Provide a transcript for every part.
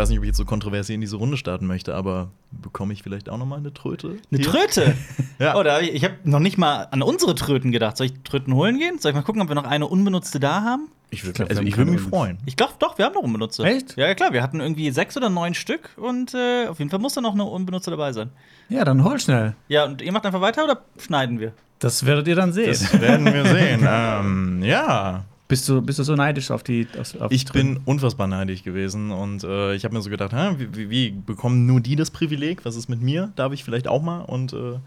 weiß nicht, ob ich jetzt so kontroversiell in diese Runde starten möchte, aber bekomme ich vielleicht auch noch mal eine Tröte? Eine hier? Tröte? Ja. Oh, da hab ich ich habe noch nicht mal an unsere Tröten gedacht. Soll ich Tröten holen gehen? Soll ich mal gucken, ob wir noch eine unbenutzte da haben? Ich würde glaub, wir also ich würde keine mich freuen. Ich glaube doch, wir haben noch unbenutzte. Echt? Ja, ja, klar. Wir hatten irgendwie sechs oder neun Stück und äh, auf jeden Fall muss da noch eine unbenutzte dabei sein. Ja, dann hol schnell. Ja, und ihr macht einfach weiter oder schneiden wir? Das werdet ihr dann sehen. Das werden wir sehen. ähm, ja. Bist du, bist du so neidisch auf die. Auf, auf Ich bin unfassbar neidisch gewesen und äh, ich habe mir so gedacht, hä, wie, wie, bekommen nur die das Privileg? Was ist mit mir? Darf ich vielleicht auch mal? Und äh,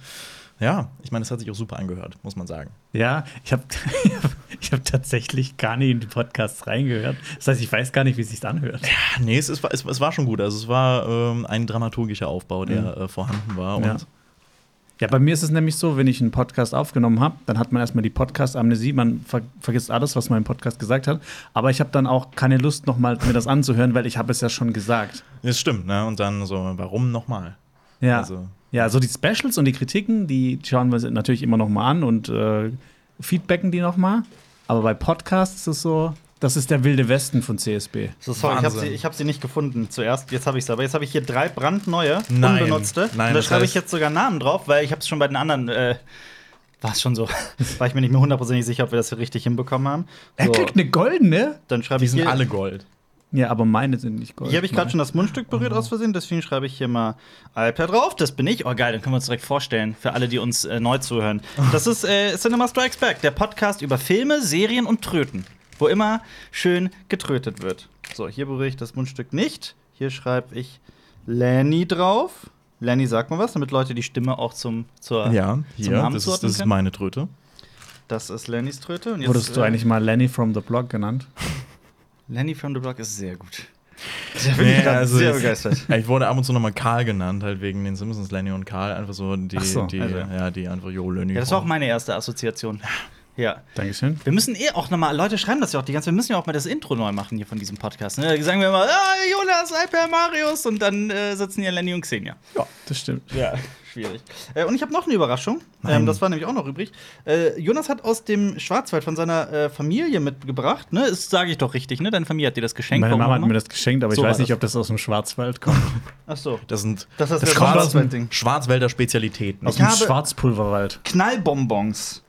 ja, ich meine, es hat sich auch super angehört, muss man sagen. Ja, ich habe ich hab tatsächlich gar nicht in die Podcasts reingehört. Das heißt, ich weiß gar nicht, wie es sich anhört. Ah, Nee, es, war, es, es war schon gut. Also es war ähm, ein dramaturgischer Aufbau, der äh, vorhanden war. Und Ja. Bei mir ist es nämlich so, wenn ich einen Podcast aufgenommen habe, dann hat man erstmal die Podcast-Amnesie, man ver vergisst alles, was man im Podcast gesagt hat. Aber ich habe dann auch keine Lust, noch mal mir das anzuhören, weil ich habe es ja schon gesagt. das stimmt, ne? Und dann so, warum nochmal? Ja, Also- ja, so die Specials und die Kritiken, die schauen wir natürlich immer noch mal an und äh, feedbacken die noch mal. Aber bei Podcasts ist es so, das ist der wilde Westen von CSB. So, sorry, ich habe sie, ich hab sie nicht gefunden zuerst. Jetzt habe ich sie. Aber jetzt habe ich hier drei brandneue, Nein. unbenutzte. Nein, und da das schreibe ich jetzt sogar Namen drauf, weil ich habe es schon bei den anderen. Äh, war es schon so. War ich mir nicht mehr hundertprozentig sicher, ob wir das hier richtig hinbekommen haben. Er So, kriegt eine goldene. dann schreibe Die ich sind hier. alle Gold. Ja, aber meine sind nicht gold. Hier habe ich gerade schon das Mundstück berührt aus Versehen, deswegen schreibe ich hier mal Alper drauf. Das bin ich. Oh, geil, dann können wir uns direkt vorstellen, für alle, die uns äh, neu zuhören. Das ist äh, Cinema Strikes Back, der Podcast über Filme, Serien und Tröten, wo immer schön getrötet wird. So, hier berühre ich das Mundstück nicht. Hier schreibe ich Lenny drauf. Lenny, sag mal was, damit Leute die Stimme auch zum, zur, Ja, zum hier, Namen das ist, das ist meine Tröte. Das ist Lennys Tröte. Und jetzt, Wurdest du äh, eigentlich mal Lenny from the Blog genannt? Lenny from the Block ist sehr gut. Da bin ich Nee, grad also sehr ich- begeistert. Ja, ich wurde ab und zu nochmal Karl genannt, halt wegen den Simpsons, Lenny und Karl. Einfach so die, so, die, also. ja, die einfach, jo, Lenny. Ja, das war auch meine erste Assoziation. Ja. Dankeschön. Wir müssen eh auch nochmal, Leute schreiben das ja auch die ganze Zeit, wir müssen ja auch mal das Intro neu machen hier von diesem Podcast. Ne? Da sagen wir immer, ah, Jonas, Alper, Marius und dann äh, sitzen hier Lenny und Xenia. Ja, das stimmt. Ja, schwierig. Äh, und ich habe noch eine Überraschung. Ähm, das war nämlich auch noch übrig. Äh, Jonas hat aus dem Schwarzwald von seiner äh, Familie mitgebracht. Ne? Das sage ich doch richtig, ne? Deine Familie hat dir das geschenkt. Meine Mama hat immer? mir das geschenkt, aber So ich weiß nicht, das. ob das aus dem Schwarzwald kommt. Ach so. Das sind Das ist das das kommt aus dem Schwarzwaldding. Schwarzwälder Spezialitäten. Aus dem Schwarzpulverwald. Knallbonbons.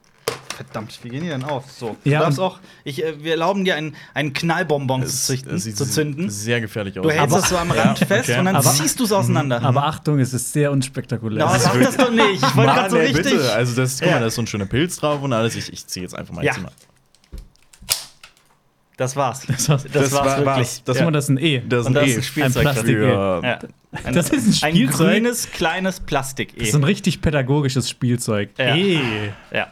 Verdammt, wie gehen die denn auf? So, Ja, du darfst auch, ich, äh, wir erlauben dir einen, einen Knallbonbon zu, Es- züchten, es sieht zu zünden. Sehr gefährlich aus. Du hältst Aber- es so am Rand Ja, fest okay. und dann Aber- ziehst du es auseinander. Aber Achtung, es ist sehr unspektakulär. No, sag das doch nicht. Ich wollte gerade so ey, richtig. bitte. Also das, guck mal, da ist so ein schöner Pilz drauf und alles. Ich, ich ziehe jetzt einfach mal Ja. jetzt mal. Das war's. Das, war's. das war's war- wirklich. war's. das ja. ist das ist ein E. Das Und das eh ist ein Spielzeug Plastik- Ja. Ein, Das ist ein Spielzeug. Ein grünes, kleines Plastik. Das ist ein richtig pädagogisches Spielzeug. Ja. E. Ja.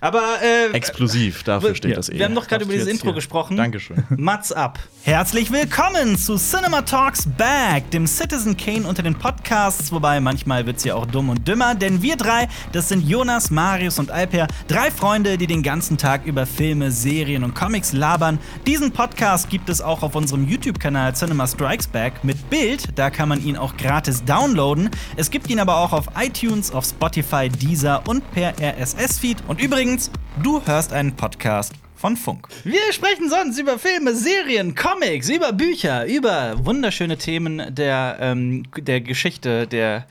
Aber äh, Explosiv, dafür steht Ja. das eh. wir haben doch gerade Darfst über dieses Intro hier- gesprochen. Dankeschön. Mats ab. Herzlich willkommen zu Cinema Talks Back, dem Citizen Kane unter den Podcasts, wobei manchmal wird's ja auch dumm und dümmer, denn wir drei, das sind Jonas, Marius und Alper, drei Freunde, die den ganzen Tag über Filme, Serien und Comics labern. Diesen Podcast gibt es auch auf unserem YouTube-Kanal Cinema Strikes Back mit Bild, da kann man ihn auch gratis downloaden. Es gibt ihn aber auch auf iTunes, auf Spotify, Deezer und per RSS-Feed. Und übrigens, du hörst einen Podcast von Funk. Wir sprechen sonst über Filme, Serien, Comics, über Bücher, über wunderschöne Themen der, ähm, der Geschichte, der,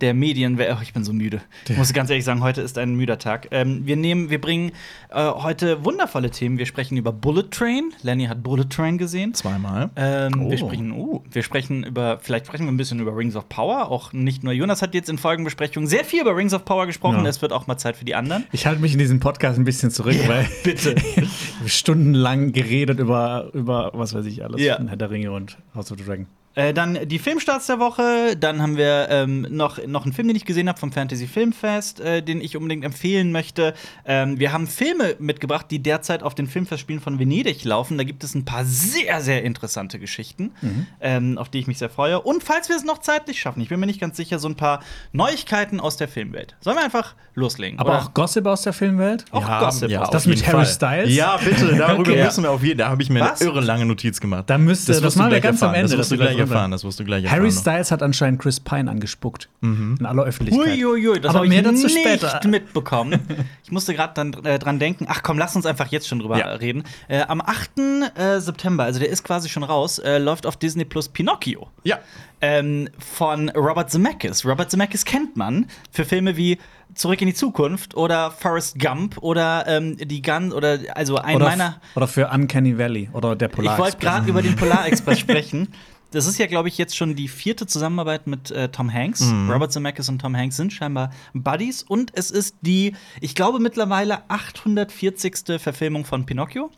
der Medien. Oh, ich bin so müde. Ich muss ganz ehrlich sagen, heute ist ein müder Tag. Ähm, wir, nehmen, wir bringen äh, heute wundervolle Themen. Wir sprechen über Bullet Train. Lenny hat Bullet Train gesehen. Zweimal. Ähm, Oh. wir, sprechen, uh, wir sprechen über, vielleicht sprechen wir ein bisschen über Rings of Power. Auch nicht nur Jonas hat jetzt in Folgenbesprechungen sehr viel über Rings of Power gesprochen. Ja. Es wird auch mal Zeit für die anderen. Ich halte mich in diesem Podcast ein bisschen zurück, weil bitte. stundenlang geredet über, über was weiß ich alles. Ja. Herr der Ringe und House of the Dragon. Äh, dann die Filmstarts der Woche. Dann haben wir ähm, noch, noch einen Film, den ich gesehen habe vom Fantasy Filmfest, äh, den ich unbedingt empfehlen möchte. Ähm, wir haben Filme mitgebracht, die derzeit auf den Filmfestspielen von Venedig laufen. Da gibt es ein paar sehr, sehr interessante Geschichten, ähm, auf die ich mich sehr freue. Und falls wir es noch zeitlich schaffen, ich bin mir nicht ganz sicher, so ein paar Neuigkeiten aus der Filmwelt. Sollen wir einfach loslegen? Aber oder? auch Gossip aus der Filmwelt? Auch Gossip. ja, aus Das mit Harry Fall. Styles? Ja, bitte, darüber Okay. müssen wir auf jeden Da habe ich mir Was? eine irre lange Notiz gemacht. Da müsste, das, du machen wir gleich ganz am. Ende. Das du erfahren, das wirst du gleich Harry erfahren. Styles hat anscheinend Chris Pine angespuckt. Mhm. In aller Öffentlichkeit. Uiuiui, das habe ich mehr dazu nicht später. mitbekommen. Ich musste gerade dann äh, dran denken. Ach komm, lass uns einfach jetzt schon drüber Ja. reden. Äh, am 8. Äh, September, also der ist quasi schon raus, äh, läuft auf Disney Plus Pinocchio. Ja, ähm, von Robert Zemeckis. Robert Zemeckis kennt man für Filme wie Zurück in die Zukunft oder Forrest Gump oder ähm, die Gun oder also ein Oder, meiner. oder für Uncanny Valley oder der Polar. Ich wollte gerade über den Polarexpress sprechen. Das ist ja, glaube ich, jetzt schon die vierte Zusammenarbeit mit äh, Tom Hanks. Robert Zemeckis und Tom Hanks sind scheinbar Buddies. Und es ist die, ich glaube, mittlerweile 840. Verfilmung von Pinocchio.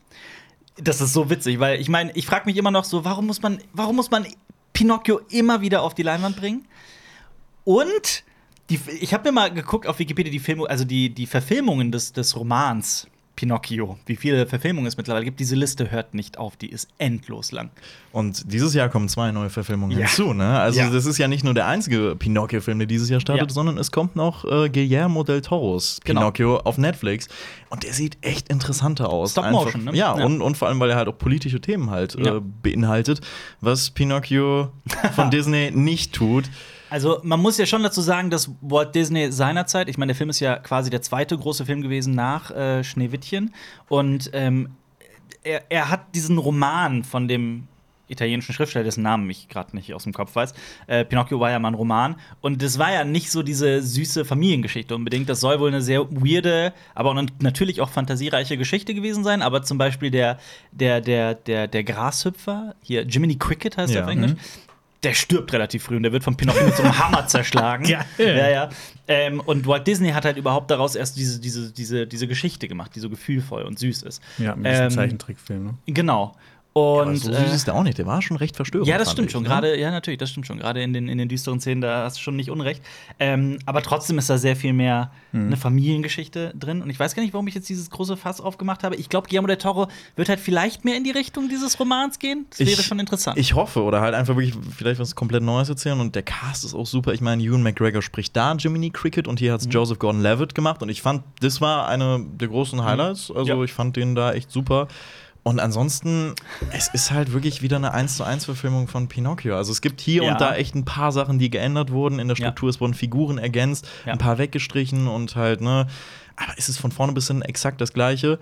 Das ist so witzig, weil ich meine, ich frage mich immer noch so, warum muss man, warum muss man Pinocchio immer wieder auf die Leinwand bringen? Und die, ich habe mir mal geguckt auf Wikipedia die Filme, also die, die Verfilmungen des, des Romans Pinocchio, wie viele Verfilmungen es mittlerweile gibt. Diese Liste hört nicht auf, die ist endlos lang. und dieses Jahr kommen zwei neue Verfilmungen Ja. hinzu. Ne? Also, Ja. das ist ja nicht nur der einzige Pinocchio-Film, der dieses Jahr startet, Ja. sondern es kommt noch äh, Guillermo del Toros Genau. Pinocchio auf Netflix. Und der sieht echt interessanter aus. Stop Einfach- Motion, ne? Ja. Und, und vor allem, weil er halt auch politische Themen halt äh, beinhaltet, was Pinocchio von Disney nicht tut. Also, man muss ja schon dazu sagen, dass Walt Disney seinerzeit, ich meine, der Film ist ja quasi der zweite große Film gewesen nach äh, Schneewittchen. Und ähm, er, er hat diesen Roman von dem italienischen Schriftsteller, dessen Namen ich gerade nicht aus dem Kopf weiß. Äh, Pinocchio war ja mal ein Roman. Und das war ja nicht so diese süße Familiengeschichte unbedingt. Das soll wohl eine sehr weirde, aber auch natürlich auch fantasiereiche Geschichte gewesen sein. Aber zum Beispiel der, der, der, der, der Grashüpfer, hier Jiminy Cricket heißt er Ja. auf Englisch. Der stirbt relativ früh und der wird von Pinocchio mit so einem Hammer zerschlagen. Geil. Ja, ja. Ähm, und Walt Disney hat halt überhaupt daraus erst diese, diese, diese, diese Geschichte gemacht, die so gefühlvoll und süß ist. Ja, mit diesem Ähm, Zeichentrickfilm. Ne? Genau. Und Aber so äh, süß ist der auch nicht. Der war schon recht verstörend. ja, das stimmt ich, schon. ne? Gerade, ja, natürlich, das stimmt schon. Gerade in den, in den düsteren Szenen, da hast du schon nicht unrecht. Ähm, aber trotzdem ist da sehr viel mehr Mhm. eine Familiengeschichte drin. Und ich weiß gar nicht, warum ich jetzt dieses große Fass aufgemacht habe. Ich glaube, Guillermo del Toro wird halt vielleicht mehr in die Richtung dieses Romans gehen. Das wäre schon interessant. Ich hoffe, oder halt einfach wirklich vielleicht was komplett Neues erzählen. Und der Cast ist auch super. Ich meine, Ewan McGregor spricht da Jiminy Cricket und hier hat es Mhm. Joseph Gordon-Levitt gemacht. Und ich fand, das war eine der großen Highlights. Also Mhm. Ja. ich fand den da echt super. Und ansonsten, es ist halt wirklich wieder eine 1 zu 1 Verfilmung von Pinocchio. Also es gibt hier Ja. und da echt ein paar Sachen, die geändert wurden in der Ja. Struktur. Es wurden Figuren ergänzt, Ja. ein paar weggestrichen und halt, ne. Aber es ist von vorne bis hin exakt das Gleiche.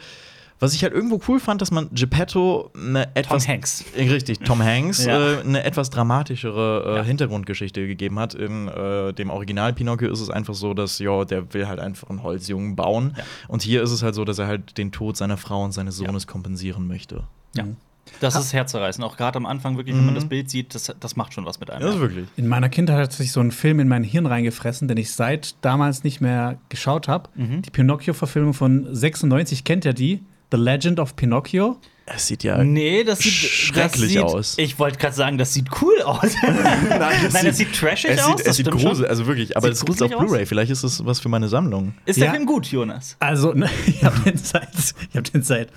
Was ich halt irgendwo cool fand, dass man Geppetto eine etwas Hanks. äh, Richtig, Tom Hanks Ja. äh, eine etwas dramatischere äh, Ja. Hintergrundgeschichte gegeben hat. In äh, dem Original Pinocchio ist es einfach so, dass ja, der will halt einfach einen Holzjungen bauen. Ja. Und hier ist es halt so, dass er halt den Tod seiner Frau und seines Sohnes kompensieren möchte. Ja. Das ist herzerreißend. Auch gerade am Anfang, wirklich, wenn man das Bild sieht, das, das macht schon was mit einem. Mhm. Ja, das ist wirklich. In meiner Kindheit hat sich so ein Film in mein Hirn reingefressen, den ich seit damals nicht mehr geschaut habe. Mhm. Die Pinocchio-Verfilmung von 96, kennt ihr die? The Legend of Pinocchio? Es sieht ja. Nee, das sieht Schrecklich das sieht, aus. Ich wollte gerade sagen, das sieht cool aus. Nein, das sieht trashig es aus. sieht, das es sieht gruselig, also wirklich, aber Sieht es gibt's auf? Blu-ray. Vielleicht ist es was für meine Sammlung. Ist der Ja. Film gut, Jonas? Also, ne, ich habe den, seit- ich hab den seit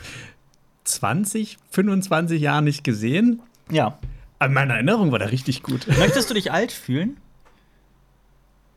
20, 25 Jahren nicht gesehen. Ja. Aber in meiner Erinnerung war der richtig gut. Möchtest du dich alt fühlen?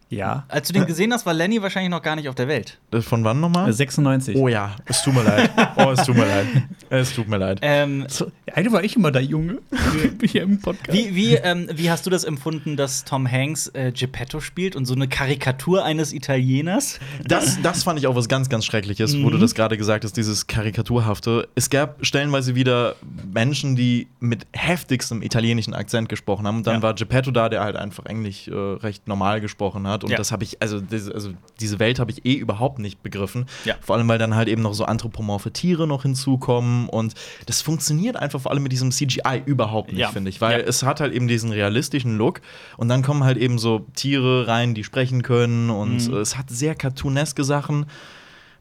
Ja. Als du den gesehen hast, war Lenny wahrscheinlich noch gar nicht auf der Welt. Das Von wann nochmal? 96. Oh ja, es tut mir leid. Oh, es tut mir leid. Es tut mir leid. Ähm, So, eigentlich war ich immer der Junge hier im Podcast. wie, wie, ähm, wie hast du das empfunden, dass Tom Hanks äh, Geppetto spielt und so eine Karikatur eines Italieners? Das, das fand ich auch was ganz, ganz Schreckliches, wo Mhm. du das gerade gesagt hast, dieses Karikaturhafte. Es gab stellenweise wieder Menschen, die mit heftigstem italienischen Akzent gesprochen haben. Und dann Ja. war Geppetto da, der halt einfach Englisch äh, recht normal gesprochen hat. Und Ja. das habe ich, also, das, also diese Welt habe ich eh überhaupt nicht begriffen. Ja. Vor allem, weil dann halt eben noch so anthropomorphe Tiere noch hinzukommen. Und das funktioniert einfach vor allem mit diesem CGI überhaupt nicht, Ja. finde ich. Weil es hat halt eben diesen realistischen Look. Und dann kommen halt eben so Tiere rein, die sprechen können. Und Mhm. es hat sehr cartooneske Sachen.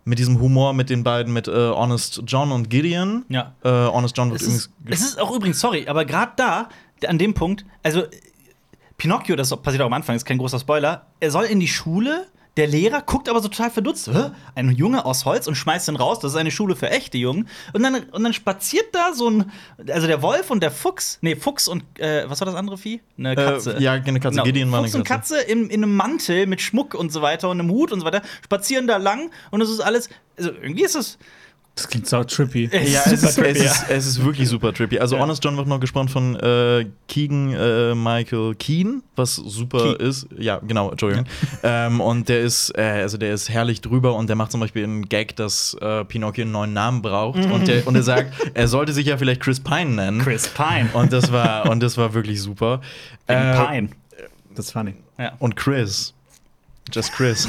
Mit diesem Humor mit den beiden, mit äh, Honest John und Gideon. Ja. Äh, Honest John wird Es ist, es ist auch übrigens, sorry, aber gerade da, an dem Punkt, also Pinocchio, das passiert auch am Anfang, ist kein großer Spoiler, er soll in die Schule. Der Lehrer guckt aber so total verdutzt. Hä? Ein Junge aus Holz und schmeißt ihn raus. Das ist eine Schule für echte Jungen. Und dann, und dann spaziert da so ein. Also der Wolf und der Fuchs. Nee, Fuchs und. Äh, was war das andere Vieh? Eine Katze. Äh, ja, eine Katze. Genau. Gideon war eine Fuchs und Katze. In, in einem Mantel mit Schmuck und so weiter und einem Hut und so weiter spazieren da lang und es ist alles. Also irgendwie ist es Das klingt so trippy. Ja, es ist, Super es, trippy, ist, es ist wirklich super trippy. Also Ja. Honest John wird noch gesprochen von äh, Keegan äh, Michael Keen, was super Key. ist. Ja, genau, Entschuldigung. Ähm, und der ist, äh, also der ist herrlich drüber und der macht zum Beispiel einen Gag, dass äh, Pinocchio einen neuen Namen braucht. Und, der, und er sagt, er sollte sich ja vielleicht Chris Pine nennen. Chris Pine. Und das war, und das war wirklich super. Äh, Pine. Das ist funny. Ja. Und Chris. Just Chris.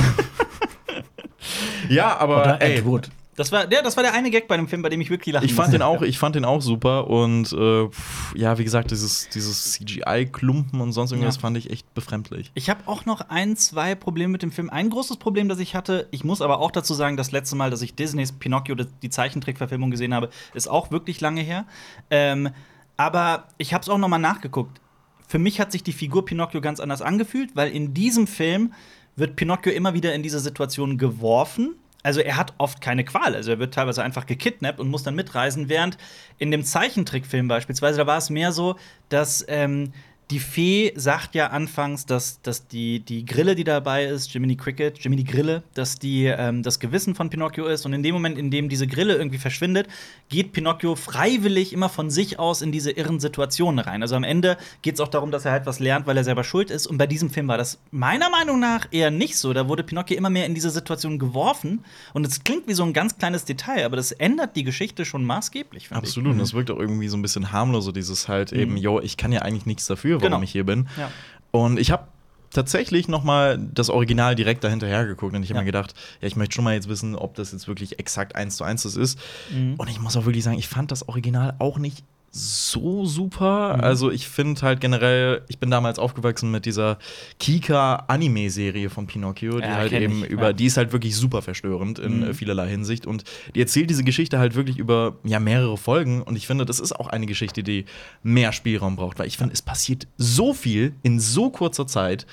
ja, aber Oder ey, Ed Wood. Das war, ja, das war der eine Gag bei dem Film, bei dem ich wirklich lachen Ich fand musste. den auch, ich fand den auch super und äh, pff, ja, wie gesagt, dieses, dieses CGI-Klumpen und sonst irgendwas Ja. fand ich echt befremdlich. Ich habe auch noch ein, zwei Probleme mit dem Film. Ein großes Problem, das ich hatte, ich muss aber auch dazu sagen, das letzte Mal, dass ich Disneys Pinocchio, die Zeichentrickverfilmung gesehen habe, ist auch wirklich lange her. Ähm, aber ich habe es auch noch mal nachgeguckt. Für mich hat sich die Figur Pinocchio ganz anders angefühlt, weil in diesem Film wird Pinocchio immer wieder in diese Situation geworfen. Also er hat oft keine Qual, also er wird teilweise einfach gekidnappt und muss dann mitreisen, während in dem Zeichentrickfilm beispielsweise, da war es mehr so, dass ähm, die Fee sagt ja anfangs, dass, dass die, die Grille, die dabei ist, Jiminy Cricket, Jiminy Grille, dass die ähm, das Gewissen von Pinocchio ist. Und in dem Moment, in dem diese Grille irgendwie verschwindet, geht Pinocchio freiwillig immer von sich aus in diese irren Situationen rein. Also am Ende geht es auch darum, dass er halt was lernt, weil er selber schuld ist. Und bei diesem Film war das meiner Meinung nach eher nicht so. Da wurde Pinocchio immer mehr in diese Situation geworfen. Und es klingt wie so ein ganz kleines Detail, aber das ändert die Geschichte schon maßgeblich, finde ich. Absolut. Und das wirkt auch irgendwie so ein bisschen harmloser, dieses halt eben, yo, ich kann ja eigentlich nichts dafür, warum Genau. ich hier bin. Ja. Und ich habe tatsächlich noch mal das Original direkt dahinterher geguckt und ich habe Ja. mir gedacht, ja, ich möchte schon mal jetzt wissen, ob das jetzt wirklich exakt eins zu eins das ist. Mhm. Und ich muss auch wirklich sagen, ich fand das Original auch nicht so super. Mhm. Also ich finde halt generell, ich bin damals aufgewachsen mit dieser Kika-Anime-Serie von Pinocchio, die Ja, halt eben ich, über, ja. die ist halt wirklich super verstörend in Mhm. äh, vielerlei Hinsicht. Und die erzählt diese Geschichte halt wirklich über ja, mehrere Folgen. Und ich finde, das ist auch eine Geschichte, die mehr Spielraum braucht, weil ich finde, es passiert so viel in so kurzer Zeit,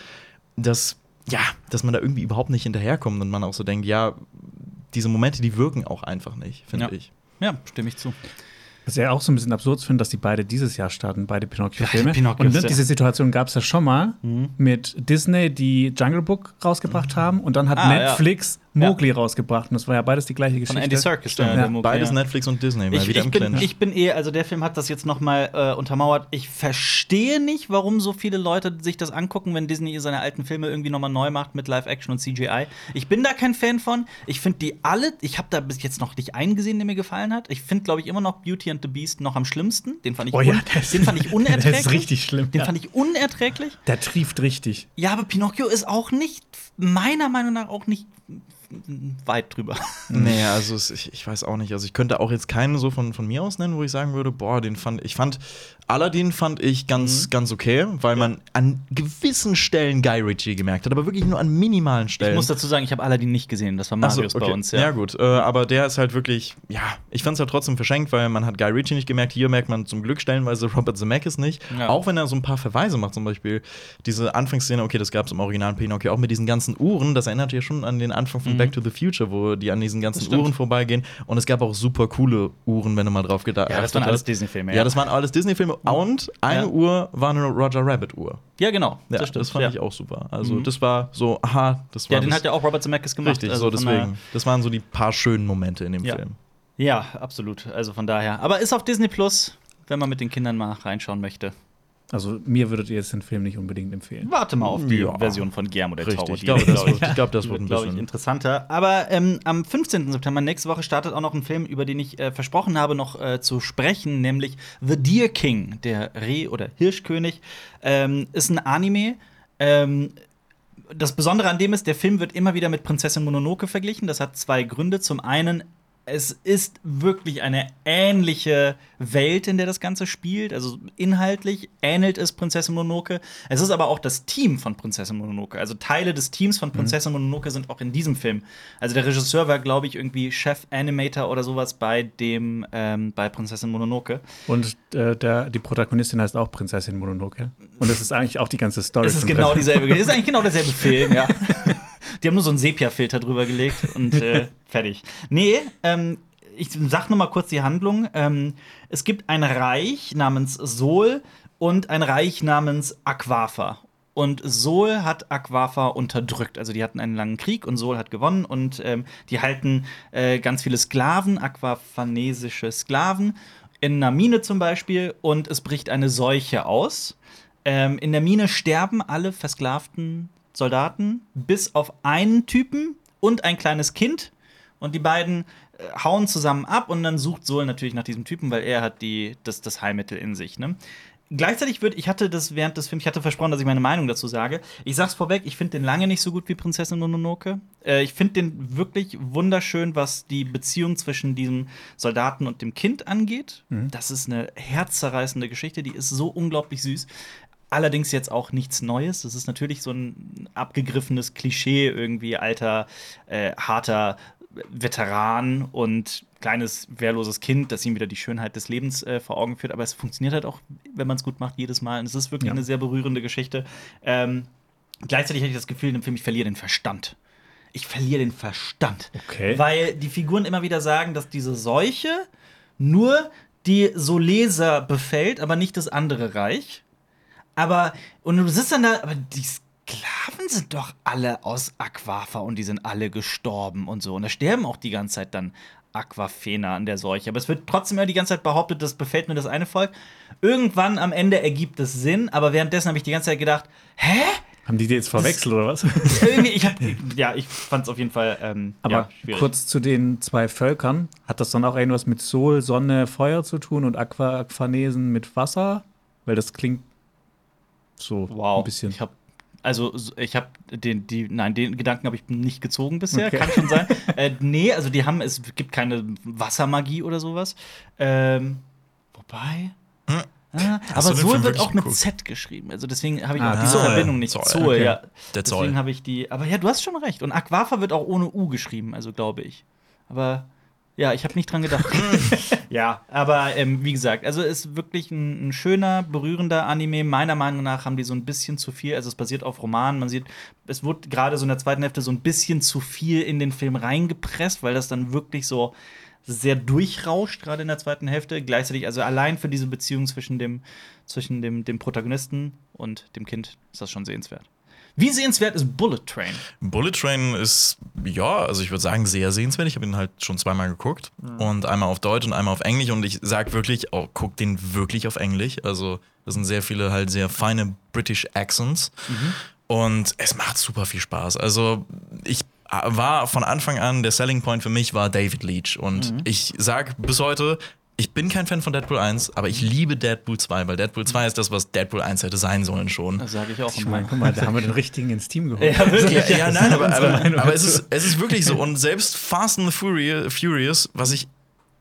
dass, ja, dass man da irgendwie überhaupt nicht hinterherkommt und man auch so denkt, ja, diese Momente, die wirken auch einfach nicht, finde Ja. ich. Ja, stimme ich zu. Was ich auch so ein bisschen absurd finde, dass die beide dieses Jahr starten, beide Pinocchio-Filme. Beide Pinocchios, und ne, ja. diese Situation gab es ja schon mal Mhm. mit Disney, die Jungle Book rausgebracht haben. Und dann hat Ah, ja. Netflix Mowgli rausgebracht. Und das war ja beides die gleiche Von Geschichte. Andy Serkis. Ja. der Mucke, Beides ja. Netflix und Disney, mal Ich, wieder ich, im bin, Clinch. ich bin eh, also der Film hat das jetzt noch mal äh, untermauert. Ich verstehe nicht, warum so viele Leute sich das angucken, wenn Disney seine alten Filme irgendwie noch mal neu macht mit Live-Action und CGI. Ich bin da kein Fan von. Ich finde die alle, ich habe da bis jetzt noch nicht einen gesehen, der mir gefallen hat. Ich finde, glaube ich, immer noch Beauty and the Beast noch am schlimmsten. Den fand ich, Oh ja, un der ist- den fand ich unerträglich. der ist richtig schlimm, Den ja. fand ich unerträglich. Der trieft richtig. Ja, aber Pinocchio ist auch nicht, meiner Meinung nach, auch nicht weit drüber. Nee, also es, ich, ich weiß auch nicht. Also ich könnte auch jetzt keinen so von, von mir aus nennen, wo ich sagen würde, boah, den fand ich fand Aladdin fand ich ganz ganz okay, weil man an gewissen Stellen Guy Ritchie gemerkt hat, aber wirklich nur an minimalen Ich Stellen. muss dazu sagen, ich habe Aladdin nicht gesehen. Das war Ach so, Marius bei okay. uns. Ja, gut, äh, aber der ist halt wirklich, ja, ich fand es halt trotzdem verschenkt, weil man hat Guy Ritchie nicht gemerkt. Hier merkt man zum Glück stellenweise Robert Zemeckis nicht. Ja. Auch wenn er so ein paar Verweise macht, zum Beispiel diese Anfangsszene, okay, das gab es im originalen Pinocchio auch mit diesen ganzen Uhren. Das erinnert ja schon an den Anfang von Mhm. Back to the Future, wo die an diesen ganzen Das. Uhren vorbeigehen. Und es gab auch super coole Uhren, wenn du mal drauf gedacht Ja, das waren alles Disney-Filme. Ja. das waren alles Disney-Filme. Und eine Ja. Uhr war eine Roger Rabbit-Uhr. Ja, genau. Ja, das fand ja. ich auch super. Also, Mhm. das war so, aha, das war Ja, den das, hat ja auch Robert Zemeckis gemacht. Richtig, also so deswegen. Das waren so die paar schönen Momente in dem Ja. Film. Ja, absolut. Also von daher. Aber ist auf Disney Plus, wenn man mit den Kindern mal reinschauen möchte. Also mir würdet ihr jetzt den Film nicht unbedingt empfehlen. Warte mal auf die Ja. Version von Guillermo del Toro. ich glaube, das glaub wird- ich glaube, das wird ein glaub ich, bisschen- interessanter. Aber ähm, am 15. September, nächste Woche, startet auch noch ein Film, über den ich äh, versprochen habe, noch äh, zu sprechen, nämlich The Deer King, der Reh- oder Hirschkönig. Ähm, ist ein Anime. Ähm, das Besondere an dem ist, der Film wird immer wieder mit Prinzessin Mononoke verglichen. Das hat zwei Gründe. Zum einen, es ist wirklich eine ähnliche Welt, in der das Ganze spielt. Also inhaltlich ähnelt es Prinzessin Mononoke. Es ist aber auch das Team von Prinzessin Mononoke. Also Teile des Teams von Prinzessin Mononoke sind auch in diesem Film. Also der Regisseur war, glaube ich, irgendwie Chef-Animator oder sowas bei dem ähm, bei Prinzessin Mononoke. Und äh, der, die Protagonistin heißt auch Prinzessin Mononoke. Und das ist eigentlich auch die ganze Story. Es ist genau dieselbe. Es ist eigentlich genau derselbe Film, ja. Die haben nur so einen Sepia-Filter drüber gelegt und äh, fertig. Nee, ähm, ich sag nur mal kurz die Handlung. Ähm, es gibt ein Reich namens Sol und ein Reich namens Aquafa. und Sol hat Aquafa unterdrückt. Also die hatten einen langen Krieg und Sol hat gewonnen und ähm, die halten äh, ganz viele Sklaven, aquafanesische Sklaven, in einer Mine zum Beispiel und es bricht eine Seuche aus. Ähm, in der Mine sterben alle versklavten Soldaten, bis auf einen Typen und ein kleines Kind. Und die beiden äh, hauen zusammen ab und dann sucht Sol natürlich nach diesem Typen, weil er hat die, das, das Heilmittel in sich. Ne? Gleichzeitig würde, ich hatte das während des Films, ich hatte versprochen, dass ich meine Meinung dazu sage. Ich sag's vorweg, ich finde den lange nicht so gut wie Prinzessin Mononoke. Äh, ich finde den wirklich wunderschön, was die Beziehung zwischen diesem Soldaten und dem Kind angeht. Das ist eine herzzerreißende Geschichte, die ist so unglaublich süß. Allerdings jetzt auch nichts Neues. Das ist natürlich so ein abgegriffenes Klischee, irgendwie alter, äh, harter Veteran und kleines, wehrloses Kind, das ihm wieder die Schönheit des Lebens äh, vor Augen führt. Aber es funktioniert halt auch, wenn man es gut macht, jedes Mal. Und es ist wirklich Ja. eine sehr berührende Geschichte. Ähm, gleichzeitig hatte ich das Gefühl in dem Film, ich verliere den Verstand. Ich verliere den Verstand. Okay. Weil die Figuren immer wieder sagen, dass diese Seuche nur die Soleser befällt, aber nicht das andere Reich. Aber, und du sitzt dann da, aber die Sklaven sind doch alle aus Aquafa und die sind alle gestorben und so. Und da sterben auch die ganze Zeit dann Aquafener an der Seuche. Aber es wird trotzdem immer die ganze Zeit behauptet, das befällt nur das eine Volk. Irgendwann am Ende ergibt es Sinn, aber währenddessen habe ich die ganze Zeit gedacht, hä? Haben die die jetzt verwechselt oder was? Irgendwie, ich hab, ja, ich fand es auf jeden Fall ähm, Aber ja, kurz zu den zwei Völkern. Hat das dann auch irgendwas mit Sol, Sonne, Feuer zu tun und Aqua, Aquanesen mit Wasser? Weil das klingt so Wow, ein bisschen. ich habe also so- ich habe den die nein, den Gedanken habe ich nicht gezogen bisher, Okay. kann schon sein. äh, nee, also die haben es gibt keine Wassermagie oder sowas. Ähm, wobei Hm. Ah, aber Sol wird auch mit geguckt? Z geschrieben. Also deswegen habe ich Ah, auch diese Zoll. Verbindung nicht. Zoll, Zoll, okay. ja. Der Zoll. Deswegen habe ich die. Aber ja, du hast schon recht. Und Aquafa wird auch ohne U geschrieben, also glaube ich. Aber ja, ich habe nicht dran gedacht. ja, aber ähm, wie gesagt, also ist wirklich ein, ein schöner, berührender Anime. Meiner Meinung nach haben die so ein bisschen zu viel. Also es basiert auf Romanen. Man sieht, es wurde gerade so in der zweiten Hälfte so ein bisschen zu viel in den Film reingepresst, weil das dann wirklich so sehr durchrauscht, gerade in der zweiten Hälfte. Gleichzeitig, also allein für diese Beziehung zwischen dem, zwischen dem, dem Protagonisten und dem Kind ist das schon sehenswert. Wie sehenswert ist Bullet Train? Bullet Train ist, ja, also ich würde sagen, sehr sehenswert. Ich habe ihn halt schon zweimal geguckt. Und einmal auf Deutsch und einmal auf Englisch. Und ich sag wirklich, oh, guck den wirklich auf Englisch. Also, das sind sehr viele halt sehr feine British Accents. Und es macht super viel Spaß. Also, ich war von Anfang an, der Selling Point für mich war David Leach. Und ich sag bis heute, ich bin kein Fan von Deadpool 1, aber ich liebe Deadpool 2, weil Deadpool 2 ist das, was Deadpool 1 hätte sein sollen schon. Das sage ich auch Ich immer. meine, guck mal, da haben wir den richtigen ins Team geholt. Ja, wirklich. Ja, ja nein, aber, aber, aber es, ist, es ist wirklich so. Und selbst Fast and the Furious, was ich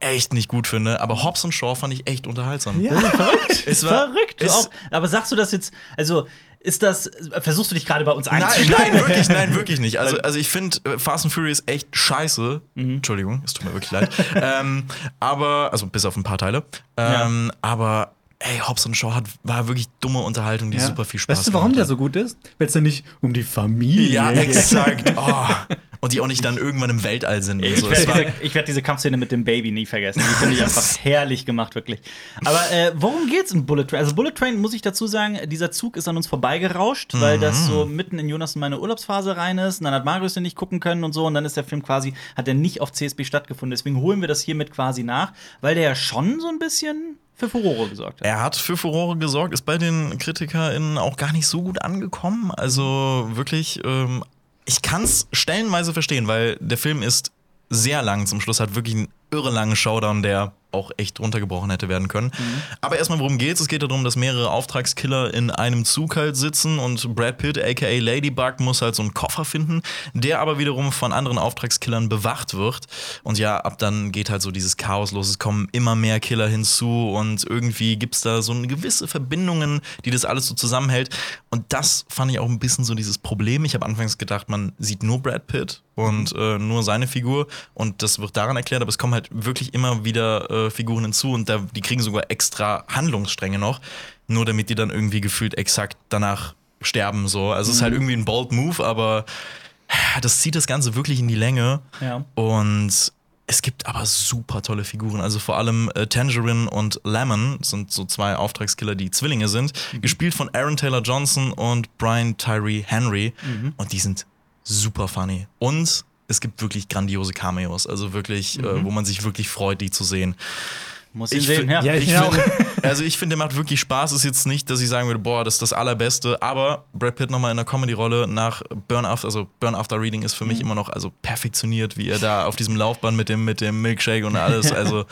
echt nicht gut finde, aber Hobbs und Shaw fand ich echt unterhaltsam. Ja. verrückt. Es war- verrückt. Es- auch. Aber sagst du das jetzt, also ist das, versuchst du dich gerade bei uns Nein, einzuschneiden? nein, wirklich, nein, wirklich nicht. Also, also ich finde äh, Fast and Furious echt scheiße. Entschuldigung, es tut mir wirklich leid. ähm, aber, also bis auf ein paar Teile. Ähm, Aber ey, Hobbs und Shaw hat, war wirklich dumme Unterhaltung, die Ja. super viel Spaß Weißt du, warum gemacht der so gut ist? Weil es ja nicht um die Familie Ja, geht. exakt. Oh. Und die auch nicht dann irgendwann im Weltall sind. Und Ich so. Werde diese, werd diese Kampfszene mit dem Baby nie vergessen. Die finde ich einfach herrlich gemacht, wirklich. Aber äh, worum geht's in Bullet Train? Also Bullet Train, muss ich dazu sagen, dieser Zug ist an uns vorbeigerauscht, weil das so mitten in Jonas und meine Urlaubsphase rein ist. Und dann hat Marius den nicht gucken können und so. Und dann ist der Film quasi, hat er nicht auf CSB stattgefunden. Deswegen holen wir das hiermit quasi nach, weil der ja schon so ein bisschen für Furore gesorgt. Er hat für Furore gesorgt, ist bei den KritikerInnen auch gar nicht so gut angekommen. Also wirklich, ähm, ich kann es stellenweise verstehen, weil der Film ist sehr lang. Zum Schluss hat wirklich einen irre langen Showdown, der auch echt runtergebrochen hätte werden können. Aber erstmal, worum geht's? Es geht darum, dass mehrere Auftragskiller in einem Zug halt sitzen und Brad Pitt, aka Ladybug, muss halt so einen Koffer finden, der aber wiederum von anderen Auftragskillern bewacht wird. Und ja, ab dann geht halt so dieses Chaos los. Es kommen immer mehr Killer hinzu und irgendwie gibt's da so eine gewisse Verbindungen, die das alles so zusammenhält. Und das fand ich auch ein bisschen so dieses Problem. Ich habe anfangs gedacht, man sieht nur Brad Pitt und äh, nur seine Figur und das wird daran erklärt, aber es kommen halt wirklich immer wieder äh, Figuren hinzu und da, die kriegen sogar extra Handlungsstränge noch, nur damit die dann irgendwie gefühlt exakt danach sterben. So. Also es ist halt irgendwie ein bold Move, aber das zieht das Ganze wirklich in die Länge. Ja. Und Es gibt aber super tolle Figuren. Also vor allem äh, Tangerine und Lemon sind so zwei Auftragskiller, die Zwillinge sind. Gespielt von Aaron Taylor Johnson und Brian Tyree Henry. Und die sind super funny. Und es gibt wirklich grandiose Cameos. Also wirklich, äh, wo man sich wirklich freut, die zu sehen. Muss Ich sehen, ja. Ja, Ich Ja. find, also ich finde, der macht wirklich Spaß. Ist jetzt nicht, dass ich sagen würde, boah, das ist das Allerbeste. Aber Brad Pitt nochmal in der Comedy-Rolle nach Burn After, also Burn After Reading ist für mich immer noch also perfektioniert, wie er da auf diesem Laufband mit dem, mit dem Milkshake und alles. Also,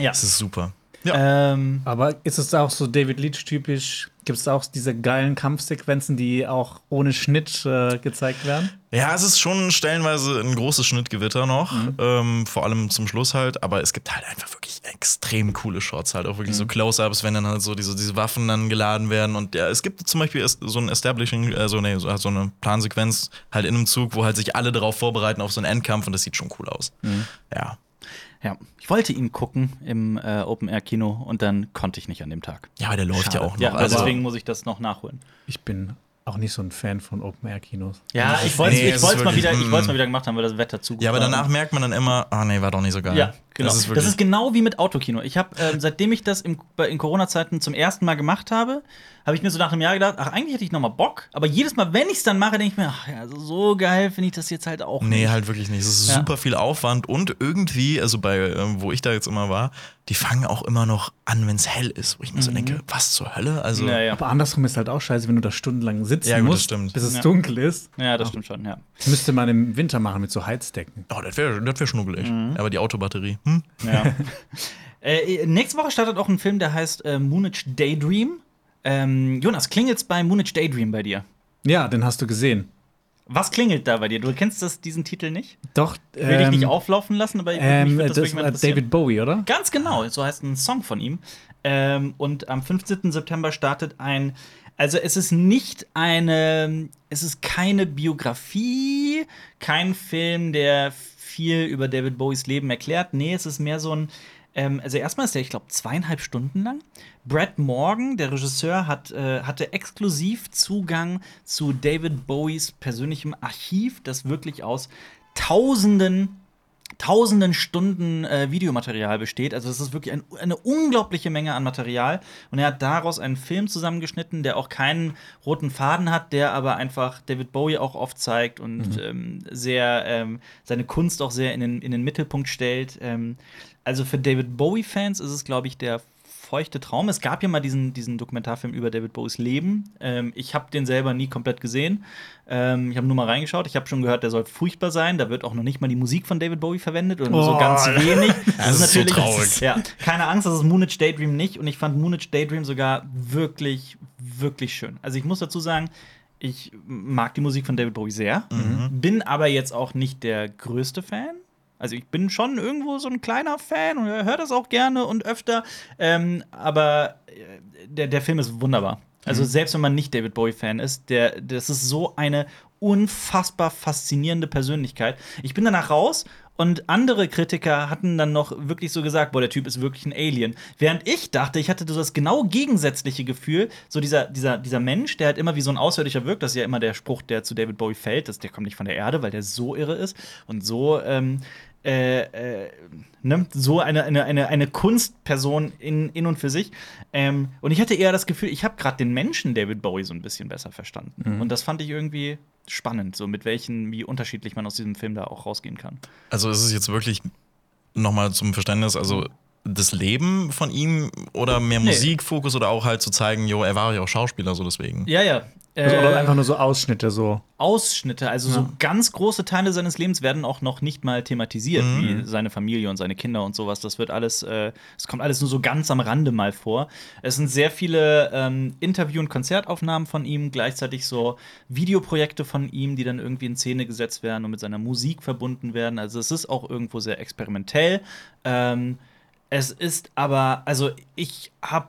Ja. es ist super. Ja. Ähm, Aber ist es auch so David Leach-typisch? Gibt es auch diese geilen Kampfsequenzen, die auch ohne Schnitt äh, gezeigt werden? Ja, es ist schon stellenweise ein großes Schnittgewitter noch, ähm, vor allem zum Schluss halt, aber es gibt halt einfach wirklich extrem coole Shots, halt auch wirklich so Close-Ups, wenn dann halt so diese, diese Waffen dann geladen werden und ja, es gibt zum Beispiel so ein Establishing, äh, so, nee, so, so eine Plansequenz halt in einem Zug, wo halt sich alle darauf vorbereiten auf so einen Endkampf und das sieht schon cool aus. Ja. Ja, ich wollte ihn gucken im äh, Open-Air-Kino und dann konnte ich nicht an dem Tag. Ja, aber der läuft ja Schade. auch noch. Ja, also, deswegen muss ich das noch nachholen. Ich bin auch nicht so ein Fan von Open-Air-Kinos. Ja, ich wollte es Nee, mal, wieder- ich mm. mal wieder gemacht haben, weil das Wetter zu gut ja, aber war. danach merkt man dann immer, ah nee, war doch nicht so geil. Ja, genau. Das ist, Das ist, genau wie mit Autokino. Ich habe, ähm, seitdem ich das im, in Corona-Zeiten zum ersten Mal gemacht habe, habe ich mir so nach einem Jahr gedacht, ach, eigentlich hätte ich noch mal Bock. Aber jedes Mal, wenn ich es dann mache, denke ich mir, ach ja, so geil finde ich das jetzt halt auch Nee, nicht. halt wirklich nicht. Es ist Ja. super viel Aufwand und irgendwie, also bei, ähm, wo ich da jetzt immer war, die fangen auch immer noch an, wenn es hell ist, wo ich mir so denke, was zur Hölle? Also, Mhm. Ja, ja. Aber andersrum ist halt auch scheiße, wenn du da stundenlang sitzen Ja, gut, das musst, stimmt. bis es Ja. dunkel ist. ja, das stimmt schon, ja. Das müsste man im Winter machen mit so Heizdecken. oh, das wäre das wär schnuggelig. Mhm. Aber die Autobatterie, hm? ja. äh, nächste Woche startet auch ein Film, der heißt äh, Moonage Daydream. Ähm, Jonas, klingelt's bei Moonage Daydream bei dir? Ja, den hast du gesehen. Was klingelt da bei dir? Du kennst das, diesen Titel nicht? Doch. Ich will dich ähm, nicht auflaufen lassen, aber ich, Ähm, das das war. David Bowie, oder? Ganz genau, so heißt ein Song von ihm. Ähm, und am 15. September startet ein. Also es ist nicht eine, es ist keine Biografie, kein Film, der viel über David Bowies Leben erklärt. Nee, es ist mehr so ein, ähm, also erstmal ist der, ich glaube, zweieinhalb Stunden lang. Brad Morgan, der Regisseur, hat, äh, hatte exklusiv Zugang zu David Bowies persönlichem Archiv, das wirklich aus Tausenden tausenden Stunden äh, Videomaterial besteht. Also es ist wirklich ein, eine unglaubliche Menge an Material. Und er hat daraus einen Film zusammengeschnitten, der auch keinen roten Faden hat, der aber einfach David Bowie auch oft zeigt und ähm, sehr ähm, seine Kunst auch sehr in den, in den Mittelpunkt stellt. Ähm, also für David Bowie-Fans ist es, glaube ich, der feuchte Traum. Es gab ja mal diesen, diesen Dokumentarfilm über David Bowies Leben. Ähm, ich habe den selber nie komplett gesehen. Ähm, ich habe nur mal reingeschaut. Ich habe schon gehört, der soll furchtbar sein. Da wird auch noch nicht mal die Musik von David Bowie verwendet oder nur so Oh. ganz wenig. Das ist so traurig. Ja, keine Angst, das ist Moonage Daydream nicht. Und ich fand Moonage Daydream sogar wirklich, wirklich schön. Also ich muss dazu sagen, ich mag die Musik von David Bowie sehr, bin aber jetzt auch nicht der größte Fan. Also ich bin schon irgendwo so ein kleiner Fan und höre das auch gerne und öfter. Ähm, aber äh, der, der Film ist wunderbar. Also selbst wenn man nicht David Bowie-Fan ist, der, das ist so eine unfassbar faszinierende Persönlichkeit. Ich bin danach raus und andere Kritiker hatten dann noch wirklich so gesagt, boah, der Typ ist wirklich ein Alien. Während ich dachte, ich hatte so das genau gegensätzliche Gefühl, so dieser, dieser, dieser Mensch, der halt immer wie so ein Außerirdischer wirkt, das ist ja immer der Spruch, der zu David Bowie fällt, dass der kommt nicht von der Erde, weil der so irre ist und so ähm, äh, äh, ne? so eine, eine, eine, eine Kunstperson in, in und für sich. Ähm, und ich hatte eher das Gefühl, ich habe gerade den Menschen David Bowie so ein bisschen besser verstanden. Und das fand ich irgendwie spannend, so mit welchen, wie unterschiedlich man aus diesem Film da auch rausgehen kann. Also ist es jetzt wirklich nochmal zum Verständnis, also das Leben von ihm oder mehr Nee. Musikfokus oder auch halt zu zeigen, jo, er war ja auch Schauspieler, so deswegen. Ja, ja. Also, Äh, oder einfach nur so Ausschnitte, so. Ausschnitte, also so ganz große Teile seines Lebens werden auch noch nicht mal thematisiert, wie seine Familie und seine Kinder und sowas. Das wird alles, äh, es kommt alles nur so ganz am Rande mal vor. Es sind sehr viele ähm, Interview- und Konzertaufnahmen von ihm, gleichzeitig so Videoprojekte von ihm, die dann irgendwie in Szene gesetzt werden und mit seiner Musik verbunden werden. Also es ist auch irgendwo sehr experimentell. Ähm, es ist aber, also ich habe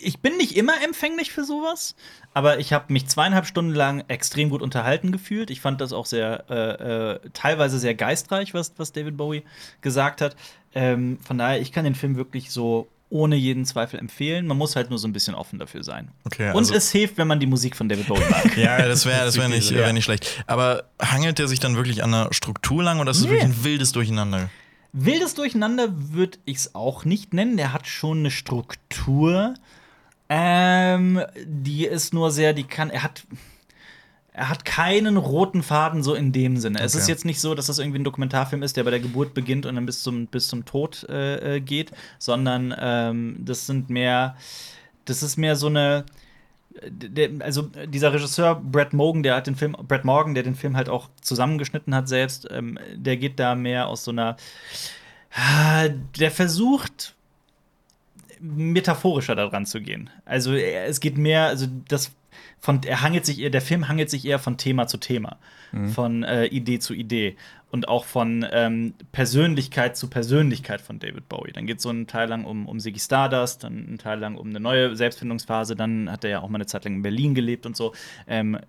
ich bin nicht immer empfänglich für sowas, aber ich habe mich zweieinhalb Stunden lang extrem gut unterhalten gefühlt. Ich fand das auch sehr, äh, äh, teilweise sehr geistreich, was, was David Bowie gesagt hat. Ähm, von daher, ich kann den Film wirklich so ohne jeden Zweifel empfehlen. Man muss halt nur so ein bisschen offen dafür sein. Okay, Und also- es hilft, wenn man die Musik von David Bowie mag. Ja, das wäre das wär nicht, wär nicht schlecht. Aber hangelt der sich dann wirklich an einer Struktur lang oder ist es Nee. wirklich ein wildes Durcheinander? Wildes Durcheinander würde ich es auch nicht nennen. Der hat schon eine Struktur. Ähm, die ist nur sehr, die kann, er hat. Er hat keinen roten Faden so in dem Sinne. Es Okay. ist jetzt nicht so, dass das irgendwie ein Dokumentarfilm ist, der bei der Geburt beginnt und dann bis zum, bis zum Tod äh, äh, geht, sondern ähm, das sind mehr, das ist mehr so eine, der, also dieser Regisseur Brad Morgan, der hat den Film, Brad Morgan, der den Film halt auch zusammengeschnitten hat selbst, ähm, der geht da mehr aus so einer, ah, der versucht metaphorischer daran zu gehen. Also es geht mehr, also das von, er hangelt sich eher, der Film hangelt sich eher von Thema zu Thema, von äh, Idee zu Idee und auch von ähm, Persönlichkeit zu Persönlichkeit von David Bowie. Dann geht es so einen Teil lang um, um Ziggy Stardust, dann einen Teil lang um eine neue Selbstfindungsphase, dann hat er ja auch mal eine Zeit lang in Berlin gelebt und so. Ähm, äh,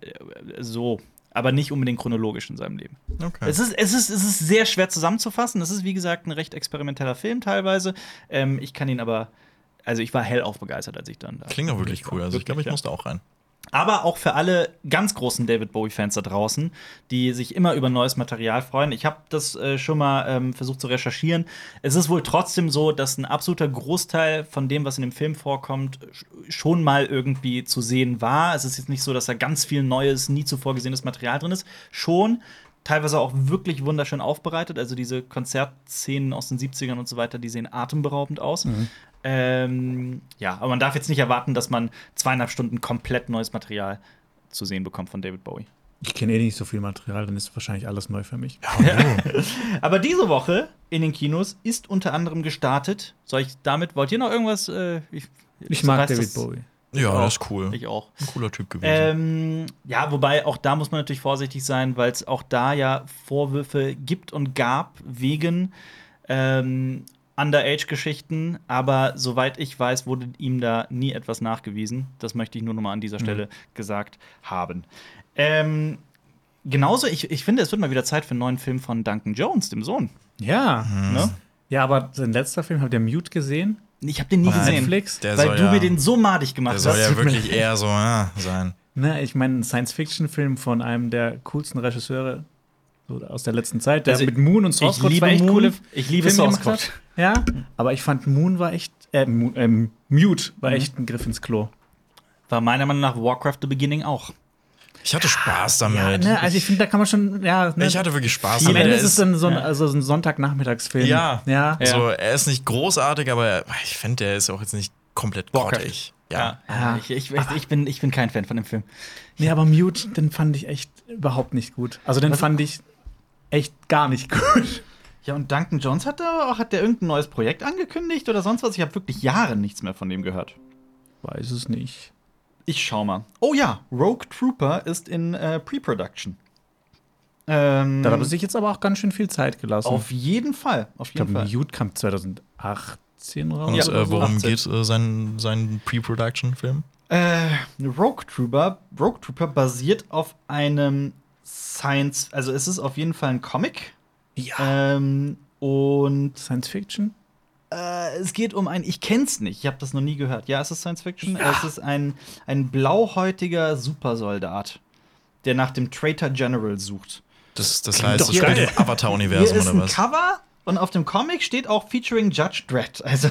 so, aber nicht unbedingt chronologisch in seinem Leben. Okay. Es ist, es, ist, es ist sehr schwer zusammenzufassen. Es ist, wie gesagt, ein recht experimenteller Film teilweise. Ähm, ich kann ihn aber, also ich war hellauf begeistert, als ich dann da. Klingt auch wirklich cool. Also ich glaube, ich ja. muss da auch rein. Aber auch für alle ganz großen David Bowie-Fans da draußen, die sich immer über neues Material freuen. Ich habe das äh, schon mal ähm, versucht zu recherchieren. Es ist wohl trotzdem so, dass ein absoluter Großteil von dem, was in dem Film vorkommt, sch- schon mal irgendwie zu sehen war. Es ist jetzt nicht so, dass da ganz viel neues, nie zuvor gesehenes Material drin ist. Schon. Teilweise auch wirklich wunderschön aufbereitet. Also diese Konzertszenen aus den 70ern und so weiter, die sehen atemberaubend aus. Ähm, ja, aber man darf jetzt nicht erwarten, dass man zweieinhalb Stunden komplett neues Material zu sehen bekommt von David Bowie. Ich kenne eh nicht so viel Material, dann ist wahrscheinlich alles neu für mich. Aber diese Woche in den Kinos ist unter anderem gestartet. Soll ich damit, wollt ihr noch irgendwas? Äh, ich Ich mag reißt David Bowie. Ja, auch. das ist cool. Ich auch. Ein cooler Typ gewesen. Ähm, ja, wobei auch da muss man natürlich vorsichtig sein, weil es auch da ja Vorwürfe gibt und gab wegen ähm, Underage-Geschichten. Aber soweit ich weiß, wurde ihm da nie etwas nachgewiesen. Das möchte ich nur noch mal an dieser Stelle gesagt haben. Ähm, genauso, ich, ich finde, es wird mal wieder Zeit für einen neuen Film von Duncan Jones, dem Sohn. Ja. Ne? Ja, aber sein letzter Film, habt ihr Mute gesehen? Ich habe den nie Auf gesehen. Netflix? Der weil soll du ja- mir den so madig Der gemacht soll hast. ja wirklich eher so äh, sein. Ne, ich meine, ein Science-Fiction-Film von einem der coolsten Regisseure so aus der letzten Zeit, der Also, mit Moon und Source ich Code liebe echt Moon, coole ich liebe Filme Source hat. Ja, aber ich fand Moon war echt, äh, Moon, ähm, Mute war Mhm. echt ein Griff ins Klo. War meiner Meinung nach Warcraft The Beginning auch. Ich hatte Spaß damit. Ja, ne, also ich finde, da kann man schon, ja, ne, ich hatte wirklich Spaß am damit. Ende Er ist es dann so ein, ja. also so ein Sonntagnachmittagsfilm. Ja. ja. Ja. So, er ist nicht großartig, aber er- ich finde, der ist auch jetzt nicht komplett grottig. Ja. Ja. Ich, ich, ich, bin, ich bin kein Fan von dem Film. Nee, aber Mute, den fand ich echt überhaupt nicht gut. Also den fand ich echt gar nicht gut. Ja, und Duncan Jones hat da auch, hat der irgendein neues Projekt angekündigt oder sonst was? Ich habe wirklich Jahre nichts mehr von dem gehört. Weiß es nicht. Ich schau mal. Oh ja, Rogue Trooper ist in äh, Pre-Production. Ähm, Da hat er sich jetzt aber auch ganz schön viel Zeit gelassen. auf jeden Fall. Auf ich jeden glaube, Fall. Mute kam 2018 raus. Und Ja, äh, worum 18. geht äh, sein, sein Pre-Production-Film? Äh, Rogue Trooper, Rogue Trooper basiert auf einem Science, also es ist auf jeden Fall ein Comic. Ja. Ähm, und Science Fiction? Äh, es geht um ein, ich kenn's nicht, ich habe das noch nie gehört. Ja, es ist Science Fiction. Es ist ein, ein blauhäutiger Supersoldat, der nach dem Traitor General sucht. Das, das heißt, es spielt im Avatar-Universum Hier ist oder ein was? Cover und auf dem Comic steht auch featuring Judge Dredd. Also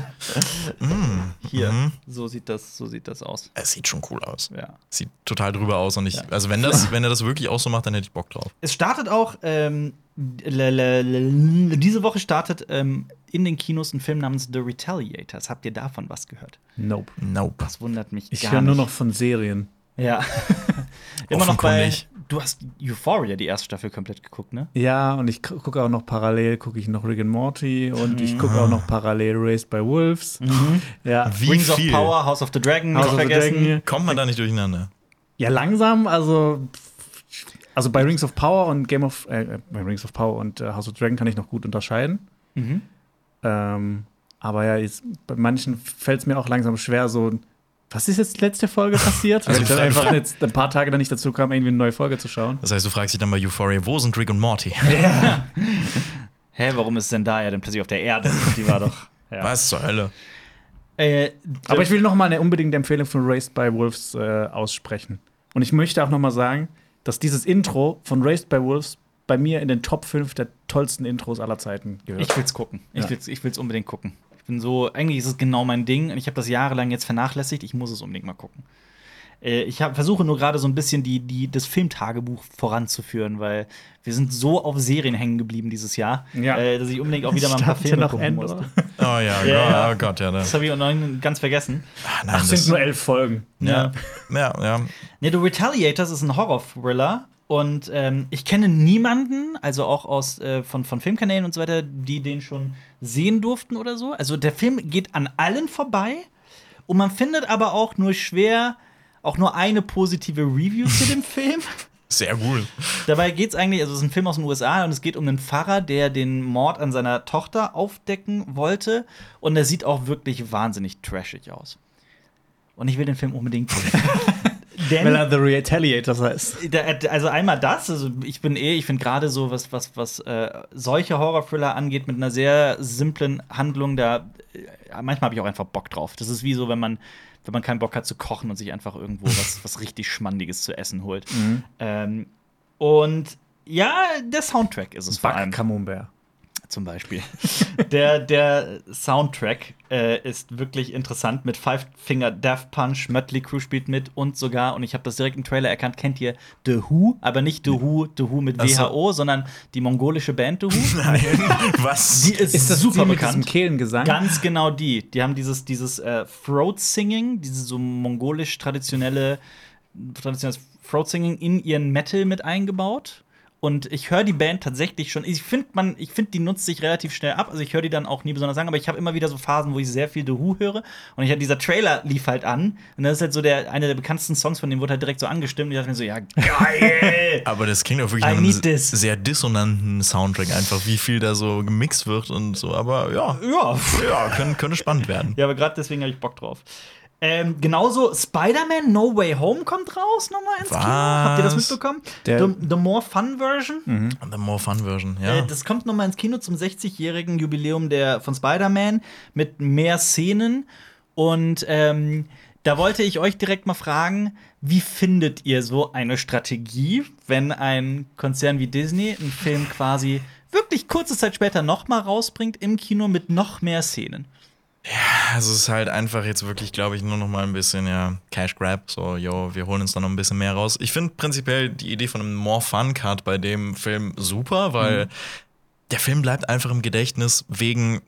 hier, mhm. so sieht das, so sieht das aus. Es sieht schon cool aus. Ja. Sieht total drüber aus. Und ich, Ja. also wenn das, wenn er das wirklich auch so macht, dann hätte ich Bock drauf. Es startet auch ähm, diese Woche startet ähm, in den Kinos ein Film namens The Retaliators. Habt ihr davon was gehört? Nope. Nope. Das wundert mich Ich höre nur noch von Serien. Ja. Immer noch bei. Du hast Euphoria die erste Staffel komplett geguckt, ne? Ja, und ich gu- gucke auch noch parallel, gucke ich noch Rick and Morty und ich gucke auch noch parallel Raised by Wolves. Ja. Wie Rings viel? of Power, House of the Dragon, House nicht of the vergessen. Dragon. Kommt man da nicht durcheinander? Ja, langsam, also also bei Rings of Power und Game of äh, bei Rings of Power und äh, House of Dragon kann ich noch gut unterscheiden. Mhm. Ähm, aber ja, jetzt, bei manchen fällt es mir auch langsam schwer, so was ist jetzt letzte Folge passiert? Weil Also ich dann einfach jetzt ein paar Tage dann nicht dazu kam, irgendwie eine neue Folge zu schauen. Das heißt, du fragst dich dann bei Euphoria, wo sind Rick und Morty? Hä, warum ist Zendaya denn plötzlich auf der Erde? Die war doch. Ja. Was zur Hölle? Äh, Aber ich will noch mal eine unbedingte Empfehlung von Raised by Wolves äh, aussprechen. Und ich möchte auch noch mal sagen, dass dieses Intro von Raised by Wolves bei mir in den Top 5 der tollsten Intros aller Zeiten gehört. Ich will's gucken. Ich Ja. will's, ich will's unbedingt gucken. Ich bin so, eigentlich ist es genau mein Ding und ich habe das jahrelang jetzt vernachlässigt. Ich muss es unbedingt mal gucken. Äh, Ich hab, versuche nur gerade so ein bisschen die, die, das Filmtagebuch voranzuführen, weil wir sind so auf Serien hängen geblieben dieses Jahr, Ja. äh, dass ich unbedingt auch wieder mal ein paar ja Filme gucken Endor. musste. Oh ja, Ja, ja. oh Gott, ja. Das Das, habe ich auch noch ganz vergessen. ah, nein, Ach, das, sind nur elf Folgen. ja, ja, ja. Ne, The Retaliators ist ein Horror-Thriller. Und ähm, ich kenne niemanden, also auch aus äh, von, von Filmkanälen und so weiter, die den schon sehen durften oder so. Also der Film geht an allen vorbei und man findet aber auch nur schwer auch nur eine positive Review zu dem Film. Sehr cool. Dabei geht es eigentlich, also es ist ein Film aus den USA und es geht um einen Pfarrer, der den Mord an seiner Tochter aufdecken wollte. Und er sieht auch wirklich wahnsinnig trashig aus. Und ich will den Film unbedingt sehen. Denn Weil er The Retaliators heißt. also einmal das, also ich bin eh, ich finde gerade so, was, was, was äh, solche Horror-Thriller angeht, mit einer sehr simplen Handlung, da äh, manchmal habe ich auch einfach Bock drauf. Das ist wie so, wenn man, wenn man keinen Bock hat zu kochen und sich einfach irgendwo was, was richtig Schmandiges zu essen holt. Ähm, und ja, der Soundtrack ist es vor allem. Buck Camembert. Zum Beispiel. der, der Soundtrack äh, ist wirklich interessant mit Five Finger Death Punch, Mötley Crue spielt mit und sogar, und ich habe das direkt im Trailer erkannt, kennt ihr The Who, aber nicht The Who, The Who mit so. WHO, sondern die mongolische Band The Who. Was? Die ist, Ist das super die mit diesem bekannt. Kehlengesang? Ganz genau die. Die haben dieses, dieses äh, Throat Singing, dieses so mongolisch traditionelle traditionelles Throat Singing in ihren Metal mit eingebaut. Und ich höre die Band tatsächlich schon. Ich finde, man, ich finde, die nutzt sich relativ schnell ab. Also ich höre die dann auch nie besonders lang, aber ich habe immer wieder so Phasen, wo ich sehr viel The Who höre. Und ich hatte dieser Trailer lief halt an. Und das ist halt so der einer der bekanntesten Songs von dem wurde halt direkt so angestimmt. Und ich dachte mir so, ja, geil! Aber das klingt auch wirklich I nach einem sehr dissonanten Soundtrack, einfach wie viel da so gemixt wird und so. Aber ja, ja. ja könnte, könnte spannend werden. Ja, aber gerade deswegen habe ich Bock drauf. Ähm, genauso Spider-Man No Way Home kommt raus nochmal ins Kino. Habt ihr das Was? mitbekommen? Der- the, the More Fun Version. The More Fun Version, ja. Äh, das kommt nochmal ins Kino zum 60-jährigen Jubiläum der, von Spider-Man mit mehr Szenen. Und ähm, da wollte ich euch direkt mal fragen, wie findet ihr so eine Strategie, wenn ein Konzern wie Disney einen Film quasi wirklich kurze Zeit später nochmal rausbringt im Kino mit noch mehr Szenen? Also es ist halt einfach jetzt wirklich, glaube ich, nur noch mal ein bisschen, ja, Cash Grab. So, yo, wir holen uns da noch ein bisschen mehr raus. Ich finde prinzipiell die Idee von einem More Fun Cut bei dem Film super, weil der Film bleibt einfach im Gedächtnis wegen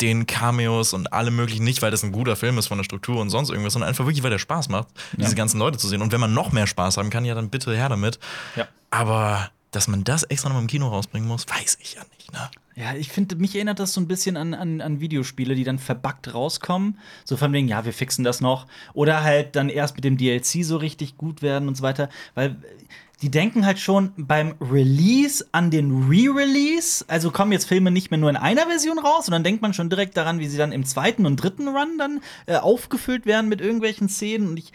den Cameos und allem möglichen nicht, weil das ein guter Film ist von der Struktur und sonst irgendwas, sondern einfach wirklich, weil der Spaß macht, diese ganzen Leute zu sehen. Und wenn man noch mehr Spaß haben kann, ja, dann bitte her damit. Ja. Aber dass man das extra noch im Kino rausbringen muss, weiß ich ja ne? Ja, ich finde, mich erinnert das so ein bisschen an, an, an Videospiele, die dann verbuggt rauskommen. So von wegen, ja, wir fixen das noch. Oder halt dann erst mit dem DLC so richtig gut werden und so weiter. Weil die denken halt schon beim Release an den Re-Release. Also kommen jetzt Filme nicht mehr nur in einer Version raus, sondern denkt man schon direkt daran, wie sie dann im zweiten und dritten Run dann äh, aufgefüllt werden mit irgendwelchen Szenen. Und ich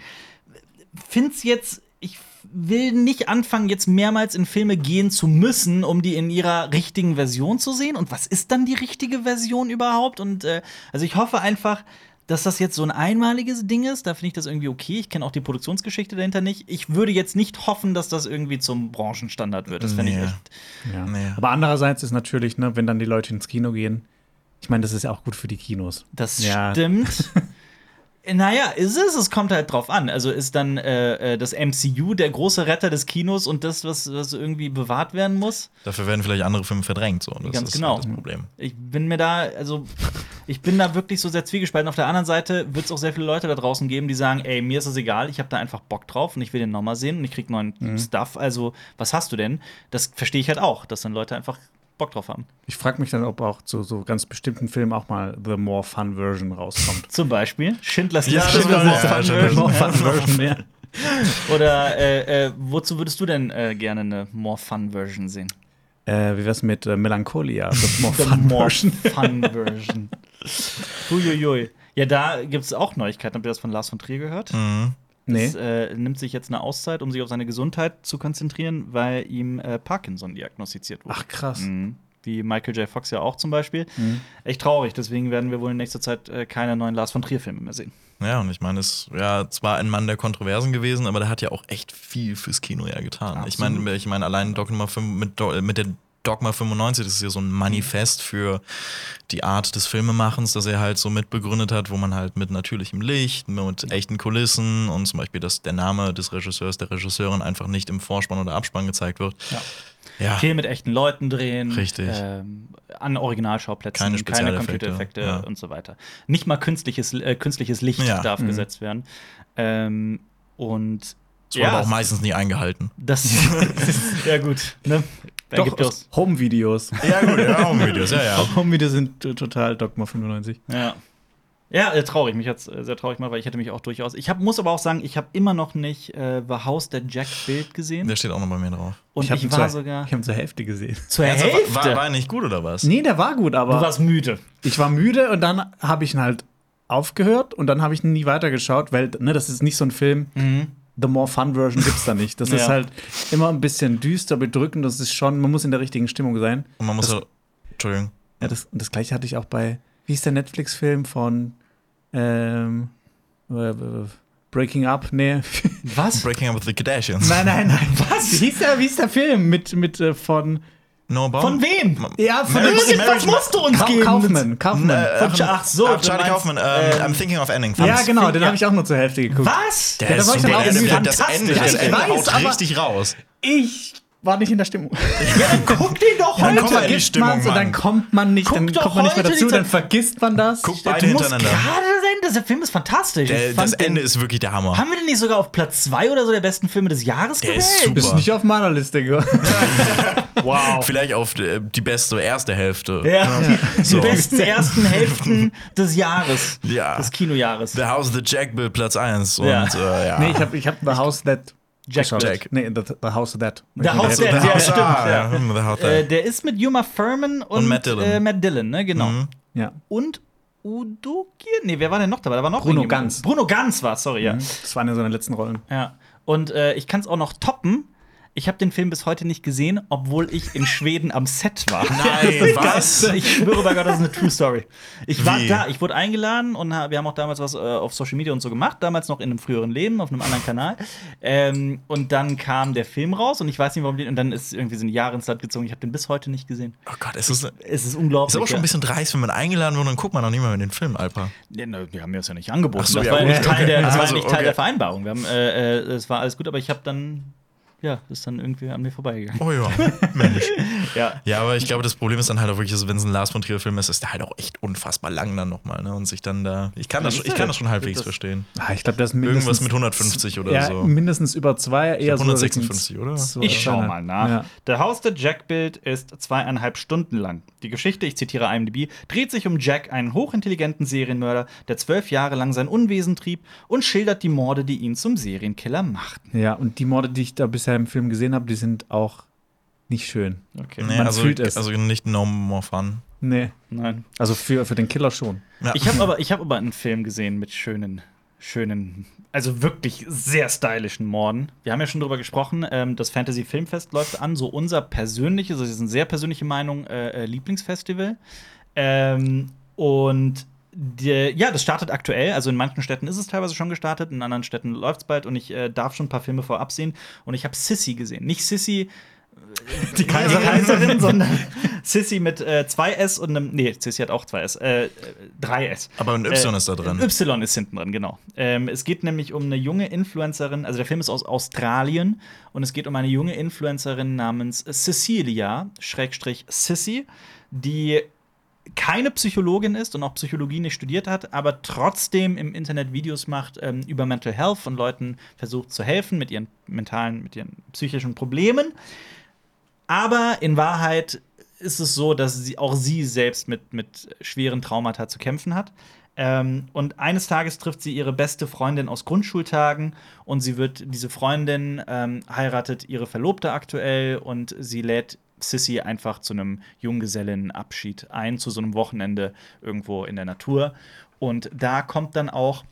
finde es jetzt, ich will nicht anfangen, jetzt mehrmals in Filme gehen zu müssen, um die in ihrer richtigen Version zu sehen. Und was ist dann die richtige Version überhaupt? Und äh, also ich hoffe einfach, dass das jetzt so ein einmaliges Ding ist. Da finde ich das irgendwie okay. Ich kenne auch die Produktionsgeschichte dahinter nicht. Ich würde jetzt nicht hoffen, dass das irgendwie zum Branchenstandard wird. Das fände ich Nee. echt. Ja. Nee. Aber andererseits ist natürlich, ne, wenn dann die Leute ins Kino gehen, ich meine, das ist ja auch gut für die Kinos. Das Ja. stimmt. Naja, ist es, es kommt halt drauf an. Also ist dann äh, äh, das MCU der große Retter des Kinos und das, was, was irgendwie bewahrt werden muss? Dafür werden vielleicht andere Filme verdrängt, so. Das Ganz ist genau. halt das Problem. Ich bin mir da, also ich bin da wirklich so sehr zwiegespalten. Auf der anderen Seite wird es auch sehr viele Leute da draußen geben, die sagen, ey, mir ist es egal, ich habe da einfach Bock drauf und ich will den nochmal sehen und ich krieg neuen Stuff. Also, was hast du denn? Das verstehe ich halt auch, dass dann Leute einfach Bock drauf haben. Ich frage mich dann, ob auch zu so ganz bestimmten Filmen auch mal The More Fun Version rauskommt. Zum Beispiel Schindlers Ja, Liste. More ja, Fun Schindlers Version. More Fun Version, ja. Oder äh, äh, wozu würdest du denn äh, gerne eine More Fun Version sehen? Äh, wie wär's mit äh, Melancholia? The More The Fun More Version. Fun Version. Huiuiui. Ja, da gibt es auch Neuigkeiten. Habt ihr das von Lars von Trier gehört? Mhm. Nee. Es, äh, nimmt sich jetzt eine Auszeit, um sich auf seine Gesundheit zu konzentrieren, weil ihm äh, Parkinson diagnostiziert wurde. Ach, krass. Mhm. wie Michael J. Fox ja auch zum Beispiel. Mhm. Echt traurig, deswegen werden wir wohl in nächster Zeit äh, keine neuen Lars von Trier-Filme mehr sehen. Ja, und ich meine, es ist ja zwar ein Mann der Kontroversen gewesen, aber der hat ja auch echt viel fürs Kino ja getan. Ich meine, ich meine, allein Dogma 5, mit, Do- mit der Dogma 95, das ist ja so ein Manifest für die Art des Filmemachens, das er halt so mitbegründet hat, wo man halt mit natürlichem Licht, mit echten Kulissen und zum Beispiel, dass der Name des Regisseurs, der Regisseurin einfach nicht im Vorspann oder Abspann gezeigt wird. Ja. Ja, Viel mit echten Leuten drehen. Richtig. Ähm, an Originalschauplätzen, Keine keine, Computereffekte ja. und so weiter. Nicht mal künstliches, äh, künstliches Licht Ja. darf Mhm. gesetzt werden. Ähm, und das wurde aber auch meistens nie eingehalten. das ja gut. Ne? Da gibt Doch, es. Home-Videos. Ja, gut, ja, auch Videos, ja, ja. Home-Videos sind äh, total Dogma 95. Ja. Ja, äh, traurig. Mich hat's äh, sehr traurig gemacht, weil ich hätte mich auch durchaus. Ich hab, muss aber auch sagen, ich habe immer noch nicht äh, The House der Jack Bild gesehen. Der steht auch noch bei mir drauf. Und ich, ihn war zur, sogar Ich habe ihn zur Hälfte gesehen. zur Ernsthaft? Hälfte. War, war er nicht gut oder was? Nee, der war gut, aber. du warst müde. Ich war müde und dann habe ich ihn halt aufgehört und dann habe ich ihn nie weitergeschaut, weil ne, das ist nicht so ein Film. The More Fun Version gibt's da nicht. Das ist Ja. halt immer ein bisschen düster, bedrückend. Das ist schon, man muss in der richtigen Stimmung sein. Und man muss ja. Entschuldigung. Ja, das, und das gleiche hatte ich auch bei, wie ist der Netflix-Film von ähm, äh, äh, Breaking Up? Nee. Was? Breaking Up with the Kardashians. nein, nein, nein. Was? Wie hieß der, wie hieß der Film mit, mit äh, von No Baum? Von wem? Ja, von Irgendwas musst du uns Ka geben. Kaufman. Kaufman. Äh, Von- ach so, du Charlie meinst, Kaufman. Ähm, I'm thinking of ending ja, things. genau, den ja. habe ich auch nur zur Hälfte geguckt. Was? Der, Ja, da ist war ich super. dann auch Der- der- das. Ende, Ja, das ich Ende weiß, haut aber- richtig raus. Ich war nicht in der Stimmung. Ja, dann guck den doch Dann heute. komm mal in die vergisst Stimmung, und dann kommt man nicht, Guck dann kommt man nicht mehr dazu, die dann vergisst man das. Guck Ja, beide du musst hintereinander. gerade sein, das- der Film ist fantastisch. Der, das den- Ende ist wirklich der Hammer. Haben wir den nicht sogar auf Platz 2 oder so der besten Filme des Jahres Der gewählt? ist super. Bist nicht auf meiner Liste, gell? Wow. Vielleicht auf äh, die beste erste Hälfte. Ja, die So. besten ersten Hälften des Jahres. Ja. Des Kinojahres. The House of the Jack Bill Platz 1. Ja. Äh, ja. Nee, ich habe ich hab The House That Jack geschaut. Jack. Nee, the, the House That. The House That, The ja, House- stimmt. Ah, ja. ja. The House Äh, That. der ist mit Yuma Furman und, Und Matt Dillon. Äh, Matt Dillon, ne? Genau. Mhm. Ja. Und Udo Kier? Nee, wer war denn noch dabei? Da war noch Bruno. Ganz. Bruno Ganz war, sorry, ja. Das war eine seiner letzten Rollen. Ja. Und äh, ich kann es auch noch toppen. Ich habe den Film bis heute nicht gesehen, obwohl ich in Schweden am Set war. Nein, was? Ich schwöre bei Gott, das ist eine True Story. Ich war Wie? da, ich wurde eingeladen und wir haben auch damals was äh, auf Social Media und so gemacht, damals noch in einem früheren Leben, auf einem anderen Kanal. Ähm, und dann kam der Film raus und ich weiß nicht, warum den, und dann ist irgendwie so ein Jahr ins Land gezogen. Ich habe den bis heute nicht gesehen. Oh Gott, es ist, Es ist unglaublich. ist aber schon ein bisschen dreist, wenn man eingeladen und dann guckt man noch nicht mal in den Film, Alper. Ja, ne, die haben mir das ja nicht angeboten. So, das ja, war gut, nicht Teil, okay. der, das war Also, nicht Teil okay. der Vereinbarung. Wir haben, äh, äh, es war alles gut, aber ich habe dann, ja, ist dann irgendwie an mir vorbeigegangen. Oh ja, Mensch. Ja. Ja, aber ich glaube, das Problem ist dann halt auch wirklich, also wenn es ein Lars von Trier-Film ist, ist der halt auch echt unfassbar lang dann nochmal, ne? Und sich dann da. Ich kann, das, ich kann das schon halbwegs Das- verstehen. Ah, ich glaube, das ist mindestens. Irgendwas mit 150 oder ja, so. mindestens über zwei, eher glaub, so 156, oder? so- Ich schau mal nach. Ja. Der Haus der Jack-Bild ist zweieinhalb Stunden lang. Die Geschichte, ich zitiere IMDb, dreht sich um Jack, einen hochintelligenten Serienmörder, der zwölf Jahre lang sein Unwesen trieb und schildert die Morde, die ihn zum Serienkiller machten. ja, und die Morde, die ich da bisher im Film gesehen habe, die sind auch nicht schön. Okay. Nee, Man also, fühlt es. also nicht No More Fun. Nee. Nein. Also für, für den Killer schon. Ja. Ich habe aber, ich hab aber einen Film gesehen mit schönen, schönen, also wirklich sehr stylischen Morden. Wir haben ja schon drüber gesprochen, ähm, das Fantasy Filmfest läuft an, so unser persönliches, also das ist eine sehr persönliche Meinung, äh, äh, Lieblingsfestival. Ähm, und der, ja, das startet aktuell. Also in manchen Städten ist es teilweise schon gestartet, in anderen Städten läuft es bald und ich äh, darf schon ein paar Filme vorab sehen. Und ich habe Sissy gesehen. Nicht Sissy, die Kaiserin, sondern Sissy mit äh, zwei S und einem. Nee, Sissy hat auch zwei S. Äh, äh, drei S. Aber ein Y ist da drin. Y ist hinten drin, genau. Ähm, es geht nämlich um eine junge Influencerin, also der Film ist aus Australien und es geht um eine junge Influencerin namens Cecilia, Schrägstrich Sissy, die keine Psychologin ist und auch Psychologie nicht studiert hat, aber trotzdem im Internet Videos macht ähm, über Mental Health und Leuten versucht zu helfen mit ihren mentalen, mit ihren psychischen Problemen. Aber in Wahrheit ist es so, dass sie auch sie selbst mit, mit schweren Traumata zu kämpfen hat. Ähm, und eines Tages trifft sie ihre beste Freundin aus Grundschultagen und sie wird, diese Freundin ähm, heiratet ihre Verlobte aktuell und sie lädt Sissy einfach zu einem Junggesellenabschied ein, zu so einem Wochenende irgendwo in der Natur. Und da kommt dann auch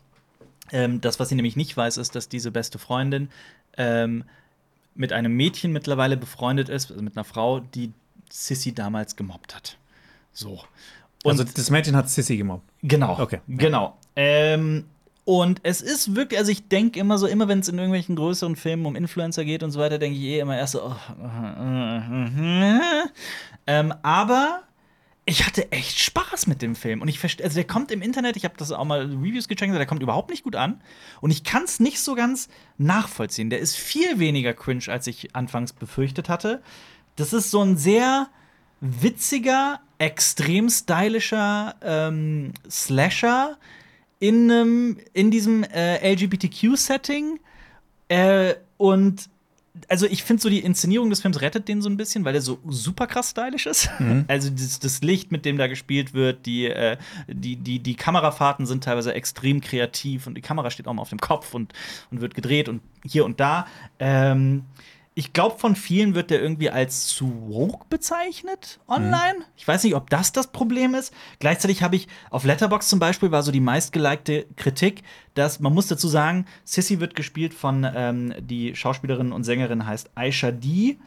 ähm, das, was sie nämlich nicht weiß, ist, dass diese beste Freundin ähm, mit einem Mädchen mittlerweile befreundet ist, also mit einer Frau, die Sissy damals gemobbt hat. So. also das Mädchen hat Sissy gemobbt. Genau. Okay. Genau. Ähm, und es ist wirklich, also ich denke immer so, immer wenn es in irgendwelchen größeren Filmen um Influencer geht und so weiter, denke ich eh immer erst so, oh, ähm, aber ich hatte echt Spaß mit dem Film und ich verstehe, also der kommt im Internet, ich habe das auch mal Reviews gecheckt, der kommt überhaupt nicht gut an und ich kann es nicht so ganz nachvollziehen. Der ist viel weniger cringe, als ich anfangs befürchtet hatte. Das ist so ein sehr witziger, extrem stylischer ähm, Slasher in, einem, in diesem äh, LGBTQ-Setting. Äh, und also ich finde so die Inszenierung des Films rettet den so ein bisschen, weil der so super krass stylisch ist. Also das, das Licht, mit dem da gespielt wird, die, äh, die, die, die Kamerafahrten sind teilweise extrem kreativ und die Kamera steht auch mal auf dem Kopf und, und wird gedreht und hier und da. Ähm, ich glaube, von vielen wird der irgendwie als zu woke bezeichnet online. Ich weiß nicht, ob das das Problem ist. Gleichzeitig habe ich auf Letterbox zum Beispiel war so die meistgelikte Kritik, dass man muss dazu sagen, Sissy wird gespielt von ähm, die Schauspielerin und Sängerin heißt Aisha D.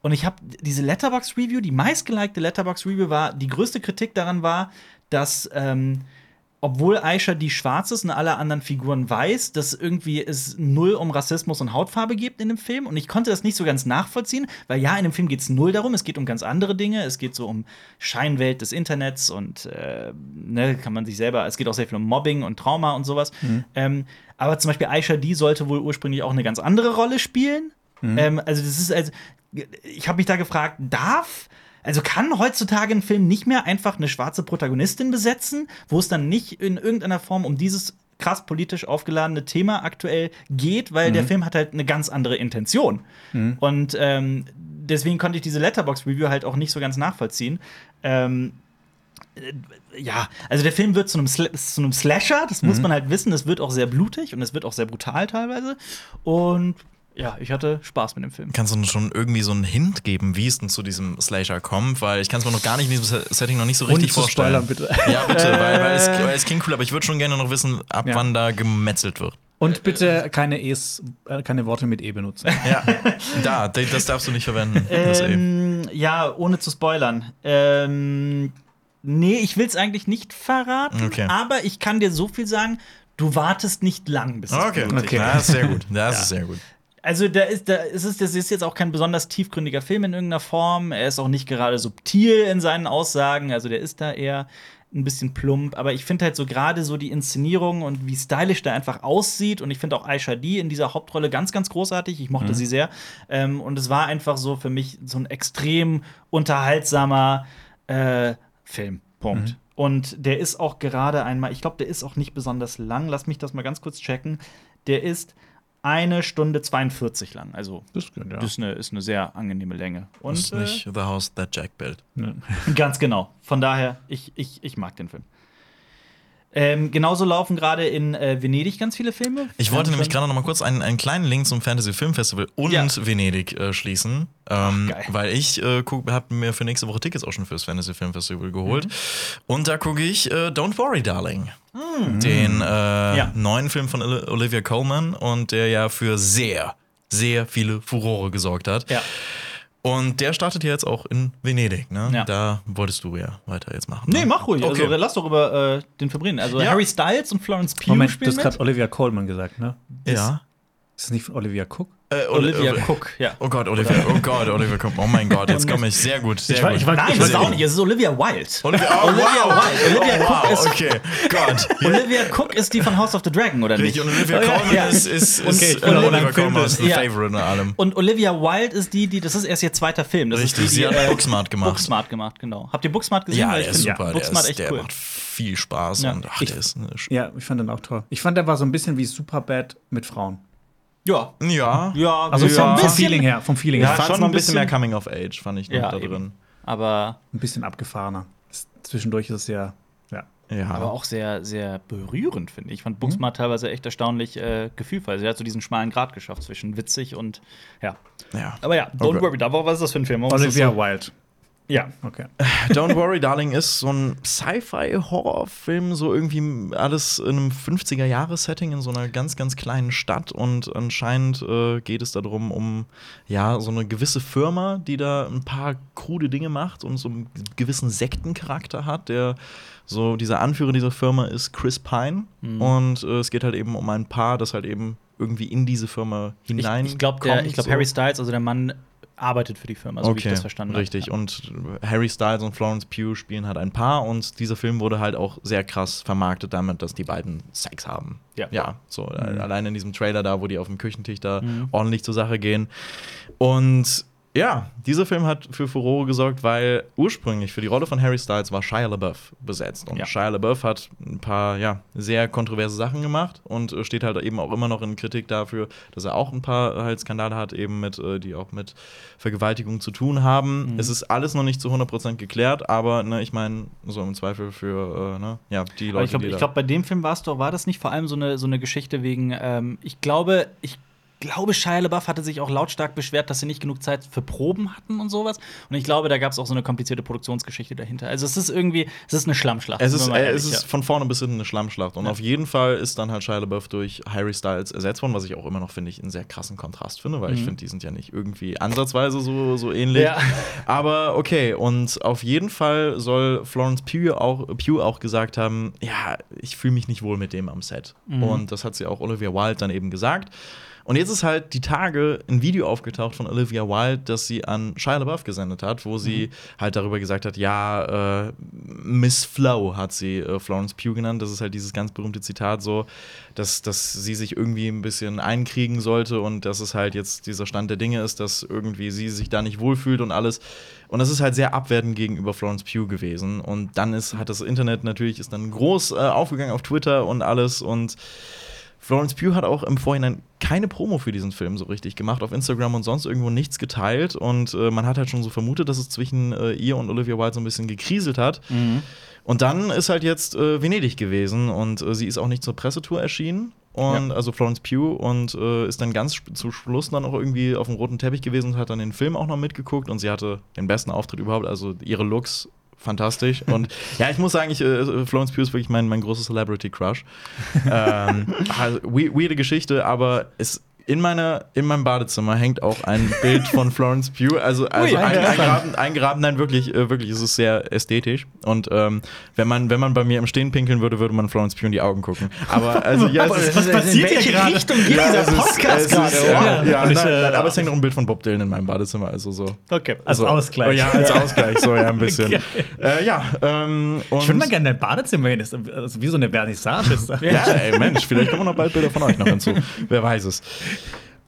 Und ich habe diese Letterbox Review, die meistgelikte Letterbox Review war, die größte Kritik daran war, dass ähm, obwohl Aisha die schwarz ist und alle anderen Figuren weiß, dass irgendwie es null um Rassismus und Hautfarbe geht in dem Film. Und ich konnte das nicht so ganz nachvollziehen, weil ja, in dem Film geht es null darum, es geht um ganz andere Dinge. Es geht so um Scheinwelt des Internets und äh, ne, kann man sich selber, es geht auch sehr viel um Mobbing und Trauma und sowas. Ähm, aber zum Beispiel Aisha D sollte wohl ursprünglich auch eine ganz andere Rolle spielen. Ähm, also, das ist, also, ich habe mich da gefragt, darf also kann heutzutage ein Film nicht mehr einfach eine schwarze Protagonistin besetzen, wo es dann nicht in irgendeiner Form um dieses krass politisch aufgeladene Thema aktuell geht, weil der Film hat halt eine ganz andere Intention. Und ähm, deswegen konnte ich diese Letterbox-Review halt auch nicht so ganz nachvollziehen. Ähm, äh, ja, also der Film wird zu einem, Sla zu einem Slasher, das muss man halt wissen. Es wird auch sehr blutig und es wird auch sehr brutal teilweise. Und ja, ich hatte Spaß mit dem Film. Kannst du uns schon irgendwie so einen Hint geben, wie es denn zu diesem Slasher kommt? Weil ich kann es mir noch gar nicht in diesem Setting noch nicht so richtig zu vorstellen. spoilern, bitte. Ja, bitte, weil, weil, es, weil es klingt cool, aber ich würde schon gerne noch wissen, ab Ja. wann da gemetzelt wird. Und bitte keine E's, äh, keine Worte mit E benutzen. Ja, da, das darfst du nicht verwenden. Das eben. Ähm, ja, ohne zu spoilern. Ähm, nee, ich will es eigentlich nicht verraten, Okay. aber ich kann dir so viel sagen, du wartest nicht lang, bis es Okay, Okay. das ist sehr gut. Das ist sehr gut. Also, da ist, da ist es, das ist jetzt auch kein besonders tiefgründiger Film in irgendeiner Form. Er ist auch nicht gerade subtil in seinen Aussagen. Also, der ist da eher ein bisschen plump. Aber ich finde halt so gerade so die Inszenierung und wie stylisch der einfach aussieht. Und ich finde auch Aisha D in dieser Hauptrolle ganz, ganz großartig. Ich mochte sie sehr. Ähm, und es war einfach so für mich so ein extrem unterhaltsamer äh, Film. Punkt. Und der ist auch gerade einmal, ich glaube, der ist auch nicht besonders lang. Lass mich das mal ganz kurz checken. Der ist eine Stunde 42 lang. Also, Das ist gut, ja. ist eine, ist eine sehr angenehme Länge. Und ist nicht The House That Jack Built. Ne. äh, ganz genau. Von daher, ich, ich, ich mag den Film. Ähm, genauso laufen gerade in äh, Venedig ganz viele Filme. Ich wollte haben nämlich gerade noch mal kurz einen, einen kleinen Link zum Fantasy Film Festival und Ja. Venedig äh, schließen. Ähm, geil. weil ich äh, habe mir für nächste Woche Tickets auch schon fürs Fantasy Film Festival geholt. Mhm. Und da gucke ich äh, Don't Worry, Darling. Den äh. Ja. neuen Film von Oli- Olivia Colman und der ja für sehr, sehr viele Furore gesorgt hat. Ja. Und der startet ja jetzt auch in Venedig, ne? Ja. Da wolltest du ja weiter jetzt machen. Nee, ne? mach ruhig. Okay. Also, lass doch über äh, den Film reden. Also, Ja. Harry Styles und Florence Pugh Moment, du spielen hast mit. gerade Olivia Colman gesagt, ne? ja. Ist das nicht von Olivia Cook? Äh, Oli- Olivia Oli- Cook, ja. Oh Gott, Olivia, oh Gott, Olivia Colman. Oh mein Gott, jetzt komme ich sehr gut. Sehr Ich war- gut. ich war- Nein, ich das ist weiß auch nicht. Es ist Olivia Wilde. Olivia, oh, Olivia wow. Wilde. Olivia oh, Cook wow, ist- okay. Gott. Olivia Cook ist die von House of the Dragon, oder nicht? Richtig, und Olivia Colman Ja. ist, ist, ist Okay, äh, Olivia Colman ist ein Ja. Favorite in allem. Und Olivia Wilde ist die, die, das ist erst ihr zweiter Film. Das Richtig, ist die, die, sie hat Booksmart gemacht. Booksmart gemacht, genau. Habt ihr Booksmart gesehen? Ja, der ich ist find super. Der, Booksmart echt der cool. macht viel Spaß Ja. und ach, Ich- der ist Ja, ich fand den auch toll. Ich fand, der war so ein bisschen wie Superbad mit Frauen. Ja. Ja. Ja, Also ja. vom, Feeling her, vom Feeling Ja, her. ich fand schon ein bisschen mehr Coming of Age, fand ich noch Ja, da eben. drin. Aber, Ein bisschen abgefahrener. Zwischendurch ist es ja, ja. Ja. aber auch sehr, sehr berührend, finde ich. Ich fand Booksmart teilweise echt erstaunlich äh, gefühlvoll. Sie hat so diesen schmalen Grad geschafft zwischen witzig und ja. ja. Aber ja, Don't Okay. Worry, da war, was ist das für ein Film? Olivia so? Wilde. Ja. Okay. Don't Worry, Darling ist so ein Sci-Fi-Horrorfilm, so irgendwie alles in einem 50er-Jahres-Setting in so einer ganz, ganz kleinen Stadt. Und anscheinend äh, geht es darum, um ja, so eine gewisse Firma, die da ein paar krude Dinge macht und so einen gewissen Sektencharakter hat, der so dieser Anführer dieser Firma ist Chris Pine. Mhm. Und äh, es geht halt eben um ein Paar, das halt eben irgendwie in diese Firma Ich, hinein. ich glaube, kommt, glaub. Harry Styles, also der Mann, arbeitet für die Firma, so wie ich das verstanden habe. Richtig. Und Harry Styles und Florence Pugh spielen halt ein Paar und dieser Film wurde halt auch sehr krass vermarktet damit, dass die beiden Sex haben. Ja. Ja, so äh, allein in diesem Trailer da, wo die auf dem Küchentisch da Mhm. ordentlich zur Sache gehen. Und ja, dieser Film hat für Furore gesorgt, weil ursprünglich für die Rolle von Harry Styles war Shia LaBeouf besetzt. Und Ja. Shia LaBeouf hat ein paar, ja, sehr kontroverse Sachen gemacht und äh, steht halt eben auch immer noch in Kritik dafür, dass er auch ein paar halt Skandale hat, eben mit, äh, die auch mit Vergewaltigung zu tun haben. Mhm. Es ist alles noch nicht zu 100% geklärt, aber ne, ich meine, so im Zweifel für, äh, ne, ja, die Aber Leute, ich glaube, glaub, bei dem Film war es doch, war das nicht vor allem so eine, so eine Geschichte wegen, ähm, ich glaube, ich glaube, Shia LaBeouf hatte sich auch lautstark beschwert, dass sie nicht genug Zeit für Proben hatten und sowas. Und ich glaube, da gab es auch so eine komplizierte Produktionsgeschichte dahinter. Also es ist irgendwie, es ist eine Schlammschlacht. Es ist, äh, ehrlich, es ist ja. von vorne bis hinten eine Schlammschlacht. Und Ja. auf jeden Fall ist dann halt Shia LaBeouf durch Harry Styles ersetzt worden, was ich auch immer noch, finde ich, einen sehr krassen Kontrast finde, weil ich Mhm. finde, die sind ja nicht irgendwie ansatzweise so, so ähnlich. Ja. Aber okay, und auf jeden Fall soll Florence Pugh auch, Pugh auch gesagt haben, ja, ich fühle mich nicht wohl mit dem am Set. Mhm. Und das hat sie auch Olivia Wilde dann eben gesagt. Und jetzt ist halt die Tage ein Video aufgetaucht von Olivia Wilde, das sie an Shia LaBeouf gesendet hat, wo sie halt darüber gesagt hat, ja, äh, Miss Flow hat sie äh, Florence Pugh genannt. Das ist halt dieses ganz berühmte Zitat so, dass, dass sie sich irgendwie ein bisschen einkriegen sollte und dass es halt jetzt dieser Stand der Dinge ist, dass irgendwie sie sich da nicht wohlfühlt und alles. Und das ist halt sehr abwertend gegenüber Florence Pugh gewesen. Und dann ist, hat das Internet natürlich ist dann groß äh, aufgegangen auf Twitter und alles und Florence Pugh hat auch im Vorhinein keine Promo für diesen Film so richtig gemacht, auf Instagram und sonst irgendwo nichts geteilt. Und äh, man hat halt schon so vermutet, dass es zwischen äh, ihr und Olivia Wilde so ein bisschen gekriselt hat. Mhm. Und dann ist halt jetzt äh, Venedig gewesen und äh, sie ist auch nicht zur Pressetour erschienen. Und also Florence Pugh und äh, ist dann ganz zu Schluss dann auch irgendwie auf dem roten Teppich gewesen und hat dann den Film auch noch mitgeguckt und sie hatte den besten Auftritt überhaupt, also ihre Looks fantastisch. und ja, ich muss sagen, ich, äh, Florence Pugh ist wirklich mein, mein großer Celebrity Crush. ähm, also, we weirde Geschichte, aber es in, meiner, in meinem Badezimmer hängt auch ein Bild von Florence Pugh. Also, also Ui, ein, eingraben, eingraben, nein, wirklich, äh, wirklich, es ist sehr ästhetisch. Und ähm, wenn, man, wenn man bei mir im Stehen pinkeln würde, würde man Florence Pugh in die Augen gucken. Aber also, ja, es ist, Was passiert hier gerade? Richtung geht ja, dieser es Podcast es gerade? Ja, ja, ich, nein, äh, nein, aber es hängt noch ein Bild von Bob Dylan in meinem Badezimmer, also so. Okay. Als so. Ausgleich. Oh, ja, als Ausgleich, so ja, ein bisschen. Okay. Äh, ja, ähm, und Ich würde mal gerne dein Badezimmer hin. Das ist also wie so eine Vernissage. Ja, ey, Mensch, vielleicht kommen noch bald Bilder von euch noch hinzu. Wer weiß es.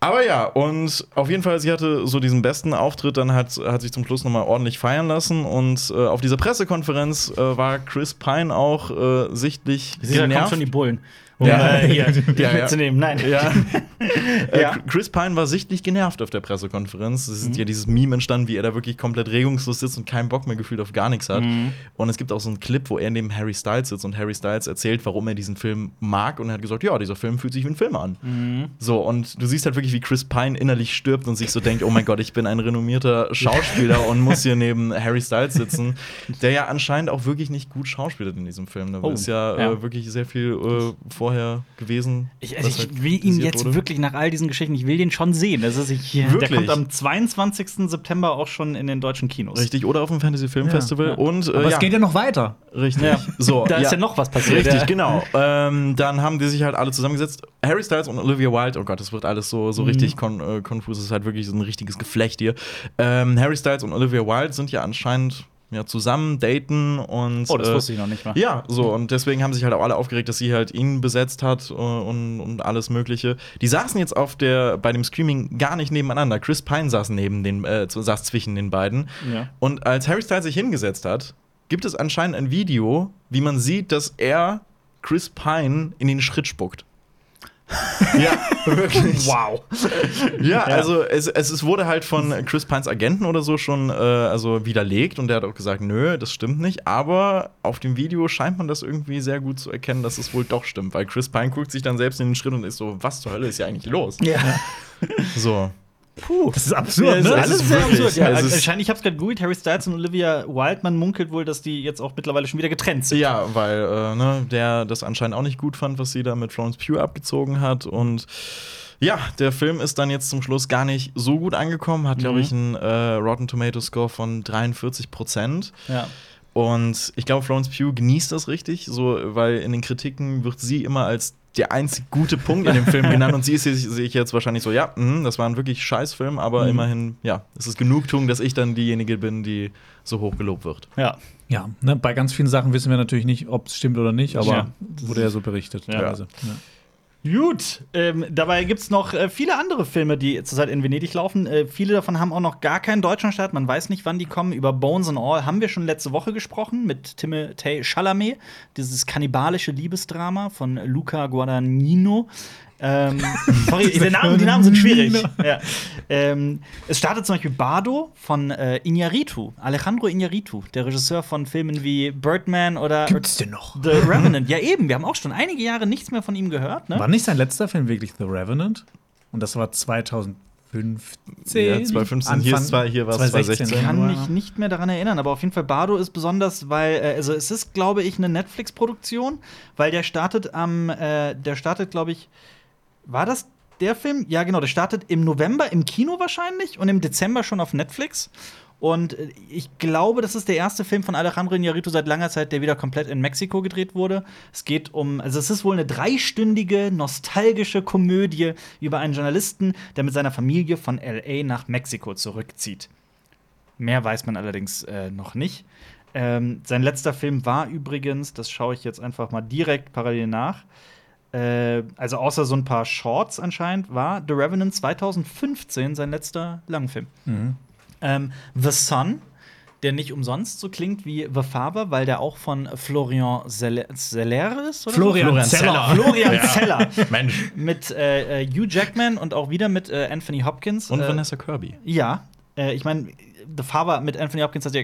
Aber ja, und auf jeden Fall, sie hatte so diesen besten Auftritt, dann hat, hat sich zum Schluss nochmal ordentlich feiern lassen. Und äh, auf dieser Pressekonferenz äh, war Chris Pine auch äh, sichtlich kommen genervt. schon die Bullen. Um Ja. äh, hier Ja, ja. mitzunehmen. Nein. Ja. Äh, Ja. Chris Pine war sichtlich genervt auf der Pressekonferenz. Es ist Mhm. ja dieses Meme entstanden, wie er da wirklich komplett regungslos sitzt und keinen Bock mehr gefühlt auf gar nichts hat. Mhm. Und es gibt auch so einen Clip, wo er neben Harry Styles sitzt und Harry Styles erzählt, warum er diesen Film mag. Und er hat gesagt, ja, dieser Film fühlt sich wie ein Film an. Mhm. So, und du siehst halt wirklich, wie Chris Pine innerlich stirbt und sich so denkt, oh mein Gott, ich bin ein renommierter Schauspieler und muss hier neben Harry Styles sitzen, der ja anscheinend auch wirklich nicht gut schauspielt in diesem Film. Da Oh, ist ja. Äh, wirklich sehr viel äh, vorher gewesen. Ich, also ich halt will ihn jetzt wurde. wirklich nach all diesen Geschichten, ich will den schon sehen. Das ist ich, der Wirklich? kommt am 22. September auch schon in den deutschen Kinos. Richtig, oder auf dem Fantasy Film Festival. ja. Und, äh, Aber ja, es geht ja noch weiter. Richtig. Ja. So, Da ist ja noch was passiert. Richtig, Ja. genau. Ähm, dann haben die sich halt alle zusammengesetzt. Harry Styles und Olivia Wilde, oh Gott, das wird alles so, Mhm. so richtig kon äh, konfus. Es ist halt wirklich so ein richtiges Geflecht hier. Ähm, Harry Styles und Olivia Wilde sind ja anscheinend ja, zusammen, daten und. Oh, das äh, wusste ich noch nicht mal. Ja, so, und deswegen haben sich halt auch alle aufgeregt, dass sie halt ihn besetzt hat äh, und, und alles Mögliche. Die saßen jetzt auf der, bei dem Screaming gar nicht nebeneinander. Chris Pine saß neben den, äh, saß zwischen den beiden. Ja. Und als Harry Styles sich hingesetzt hat, gibt es anscheinend ein Video, wie man sieht, dass er Chris Pine in den Schritt spuckt. ja, wirklich. Wow. Ja, also es, es, es wurde halt von Chris Pines Agenten oder so schon äh, also widerlegt und der hat auch gesagt, nö, das stimmt nicht. Aber auf dem Video scheint man das irgendwie sehr gut zu erkennen, dass es wohl doch stimmt, weil Chris Pine guckt sich dann selbst in den Schritt und ist so, was zur Hölle ist hier eigentlich los? Ja. So. Puh. Das ist absurd, Ja, ne? das alles ist sehr absurd. Ja, ist- anscheinend, ich habe es gerade googelt, Harry Styles und Olivia Wilde, man munkelt wohl, dass die jetzt auch mittlerweile schon wieder getrennt sind. Ja, weil äh, ne, der das anscheinend auch nicht gut fand, was sie da mit Florence Pugh abgezogen hat. Und ja, der Film ist dann jetzt zum Schluss gar nicht so gut angekommen, hat, glaube Mhm. ich, einen äh, Rotten Tomato Score von 43 Prozent. Ja. Und ich glaube, Florence Pugh genießt das richtig, so, weil in den Kritiken wird sie immer als der einzig gute Punkt in dem Film genannt und sie ist sich sich jetzt wahrscheinlich so, ja, mh, das war ein wirklich scheiß Film, aber Mhm. immerhin, ja, es ist Genugtuung, dass ich dann diejenige bin, die so hoch gelobt wird. ja. Ja, ne, bei ganz vielen Sachen wissen wir natürlich nicht, ob es stimmt oder nicht, aber Ja. wurde ja so berichtet. Ja. teilweise. Ja. Gut, ähm, dabei gibt es noch äh, viele andere Filme, die zurzeit in Venedig laufen. Äh, viele davon haben auch noch gar keinen deutschen Start. Man weiß nicht, wann die kommen. Über Bones and All haben wir schon letzte Woche gesprochen mit Timothée Chalamet. Dieses kannibalische Liebesdrama von Luca Guadagnino. Ähm, sorry, die Namen, die Namen sind schwierig. Ja. Ähm, es startet zum Beispiel Bardo von äh, Iñárritu, Alejandro Iñárritu, der Regisseur von Filmen wie Birdman oder den noch? The Revenant. Ja, eben, wir haben auch schon einige Jahre nichts mehr von ihm gehört. Ne? War nicht sein letzter Film wirklich The Revenant? Und das war 2015? Ja, 2015, hier ist zwar- hier war es 2016. Ich kann mich nicht mehr daran erinnern, aber auf jeden Fall Bardo ist besonders, weil äh, also es ist, glaube ich, eine Netflix-Produktion, weil der startet am, äh, der startet, glaube ich, war das der Film? Ja, genau, der startet im November im Kino wahrscheinlich und im Dezember schon auf Netflix. Und äh, ich glaube, das ist der erste Film von Alejandro Iñárritu seit langer Zeit, der wieder komplett in Mexiko gedreht wurde. Es geht um, also es ist wohl eine dreistündige, nostalgische Komödie über einen Journalisten, der mit seiner Familie von LA nach Mexiko zurückzieht. Mehr weiß man allerdings äh, noch nicht. Ähm, sein letzter Film war übrigens, das schaue ich jetzt einfach mal direkt parallel nach. Äh, also außer so ein paar Shorts anscheinend war The Revenant 2015 sein letzter Langfilm. Ähm, The Sun, der nicht umsonst so klingt wie The Father, weil der auch von Florian Zeller Zeller ist. Oder Florian so? Zeller. Florian Zeller. Mensch. Mit äh, äh, Hugh Jackman und auch wieder mit äh, Anthony Hopkins. Und äh, Vanessa Kirby. Ja, äh, ich meine, The Father mit Anthony Hopkins hat ja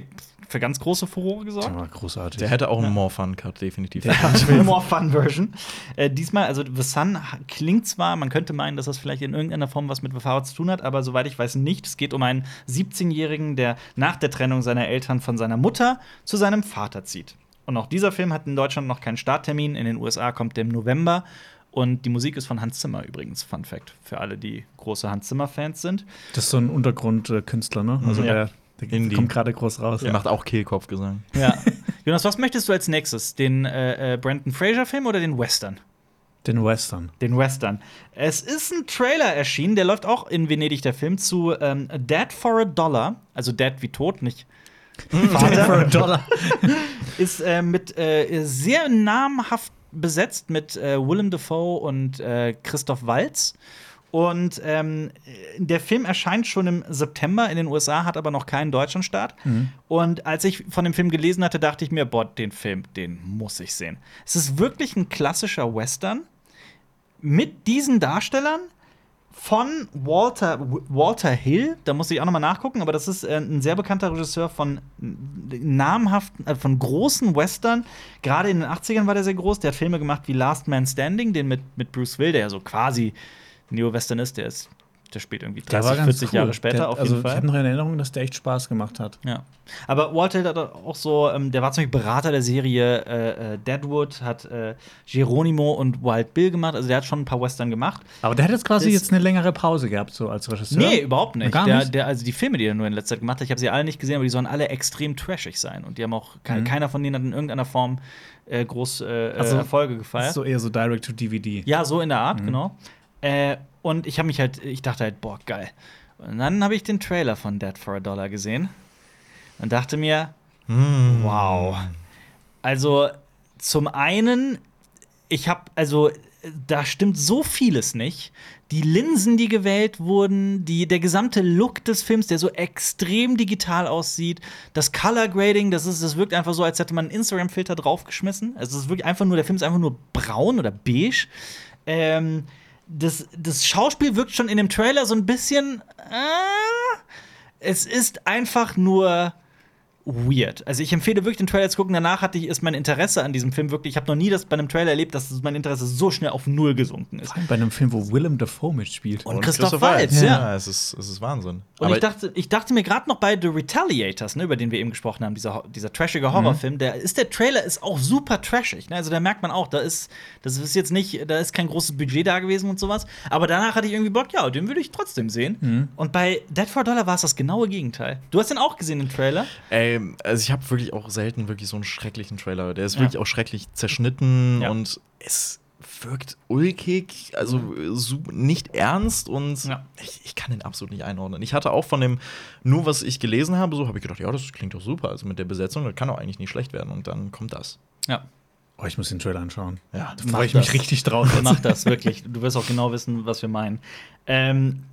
für ganz große Furore gesorgt. Ja, großartig. Der hätte auch einen More Fun Cut, definitiv. Eine More Fun Version. Äh, diesmal, also The Sun klingt zwar, man könnte meinen, dass das vielleicht in irgendeiner Form was mit The Father zu tun hat, aber soweit ich weiß nicht. Es geht um einen 17-Jährigen, der nach der Trennung seiner Eltern von seiner Mutter zu seinem Vater zieht. Und auch dieser Film hat in Deutschland noch keinen Starttermin. In den USA kommt der im November. Und die Musik ist von Hans Zimmer übrigens, Fun Fact, für alle, die große Hans Zimmer-Fans sind. Das ist so ein Untergrundkünstler, ne? Also Ja. der, der Indie. kommt gerade groß raus. Der macht auch Kehlkopfgesang. Ja. Jonas, was möchtest du als nächstes? Den äh, äh, Brandon Fraser-Film oder den Western? Den Western. Den Western. Es ist ein Trailer erschienen, der läuft auch in Venedig, der Film, zu ähm, Dead for a Dollar. Also Dead wie tot, nicht Vater. Dollar. ist äh, mit äh, sehr namhaft besetzt mit äh, Willem Dafoe und äh, Christoph Waltz. Und ähm, der Film erscheint schon im September in den USA, hat aber noch keinen Deutschlandstart. Und als ich von dem Film gelesen hatte, dachte ich mir, boah, den Film, den muss ich sehen. Es ist wirklich ein klassischer Western mit diesen Darstellern von Walter, Walter Hill, da muss ich auch noch mal nachgucken, aber das ist äh, ein sehr bekannter Regisseur von namhaften, äh, von großen Western. Gerade in den 80ern war der sehr groß. Der hat Filme gemacht wie Last Man Standing, den mit, mit Bruce Will, der ja so quasi Neo-Western ist. Der ist, der spielt irgendwie 30, 40 Jahre später der, auf also, jeden Ich Fall. habe noch in Erinnerung, dass der echt Spaß gemacht hat. Ja. Aber Walter hat auch so, ähm, der war zum Beispiel Berater der Serie äh, äh, Deadwood, hat äh, Geronimo und Wild Bill gemacht. Also der hat schon ein paar Western gemacht. Aber der hat jetzt quasi Ist- jetzt eine längere Pause gehabt, so als Regisseur. Nee, überhaupt nicht. Gar der, nicht? Der, also die Filme, die er nur in letzter Zeit gemacht hat, ich habe sie alle nicht gesehen, aber die sollen alle extrem trashig sein. Und die haben auch, Mhm. keiner von denen hat in irgendeiner Form äh, groß äh, Also, Erfolge gefeiert. so eher so Direct to DVD. Ja, so in der Art, Mhm. genau. Äh, und ich habe mich halt, ich dachte halt, boah, geil. Und dann habe ich den Trailer von Dead for a Dollar gesehen und dachte mir, wow. Also zum einen, ich habe, also da stimmt so vieles nicht. Die Linsen, die gewählt wurden, die, der gesamte Look des Films, der so extrem digital aussieht, das Color Grading, das, ist, das wirkt einfach so, als hätte man einen Instagram-Filter draufgeschmissen. Also es ist wirklich einfach nur, der Film ist einfach nur braun oder beige. Ähm, das, das Schauspiel wirkt schon in dem Trailer so ein bisschen. Äh, es ist einfach nur weird. Also ich empfehle wirklich den Trailer zu gucken. Danach hatte ich ist mein Interesse an diesem Film wirklich. Ich habe noch nie das bei einem Trailer erlebt, dass mein Interesse so schnell auf null gesunken ist. Bei einem Film, wo Willem Dafoe mitspielt. Und Christoph Waltz, ja. ja. es, ist, es ist Wahnsinn. Und Aber ich dachte, ich dachte mir gerade noch bei The Retaliators, ne, über den wir eben gesprochen haben, dieser, dieser trashige Horrorfilm, der ist der Trailer ist auch super trashig. Ne? Also da merkt man auch, da ist, das ist jetzt nicht, da ist kein großes Budget da gewesen und sowas. Aber danach hatte ich irgendwie Bock, ja, den würde ich trotzdem sehen. Und bei Dead for Dollar war es das genaue Gegenteil. Du hast den auch gesehen, den Trailer? Ey, also ich habe wirklich auch selten wirklich so einen schrecklichen Trailer. Der ist Ja. wirklich auch schrecklich zerschnitten Ja. und es wirkt ulkig, also su- nicht ernst und Ja. ich, ich kann den absolut nicht einordnen. Ich hatte auch von dem, nur was ich gelesen habe, so habe ich gedacht, ja, das klingt doch super. Also mit der Besetzung, das kann doch eigentlich nicht schlecht werden. Und dann kommt das. Ja. Oh, ich muss den Trailer anschauen. Ja, Da Mach freue ich das. mich richtig drauf. Mach das, wirklich. Du wirst auch genau wissen, was wir meinen. Ähm,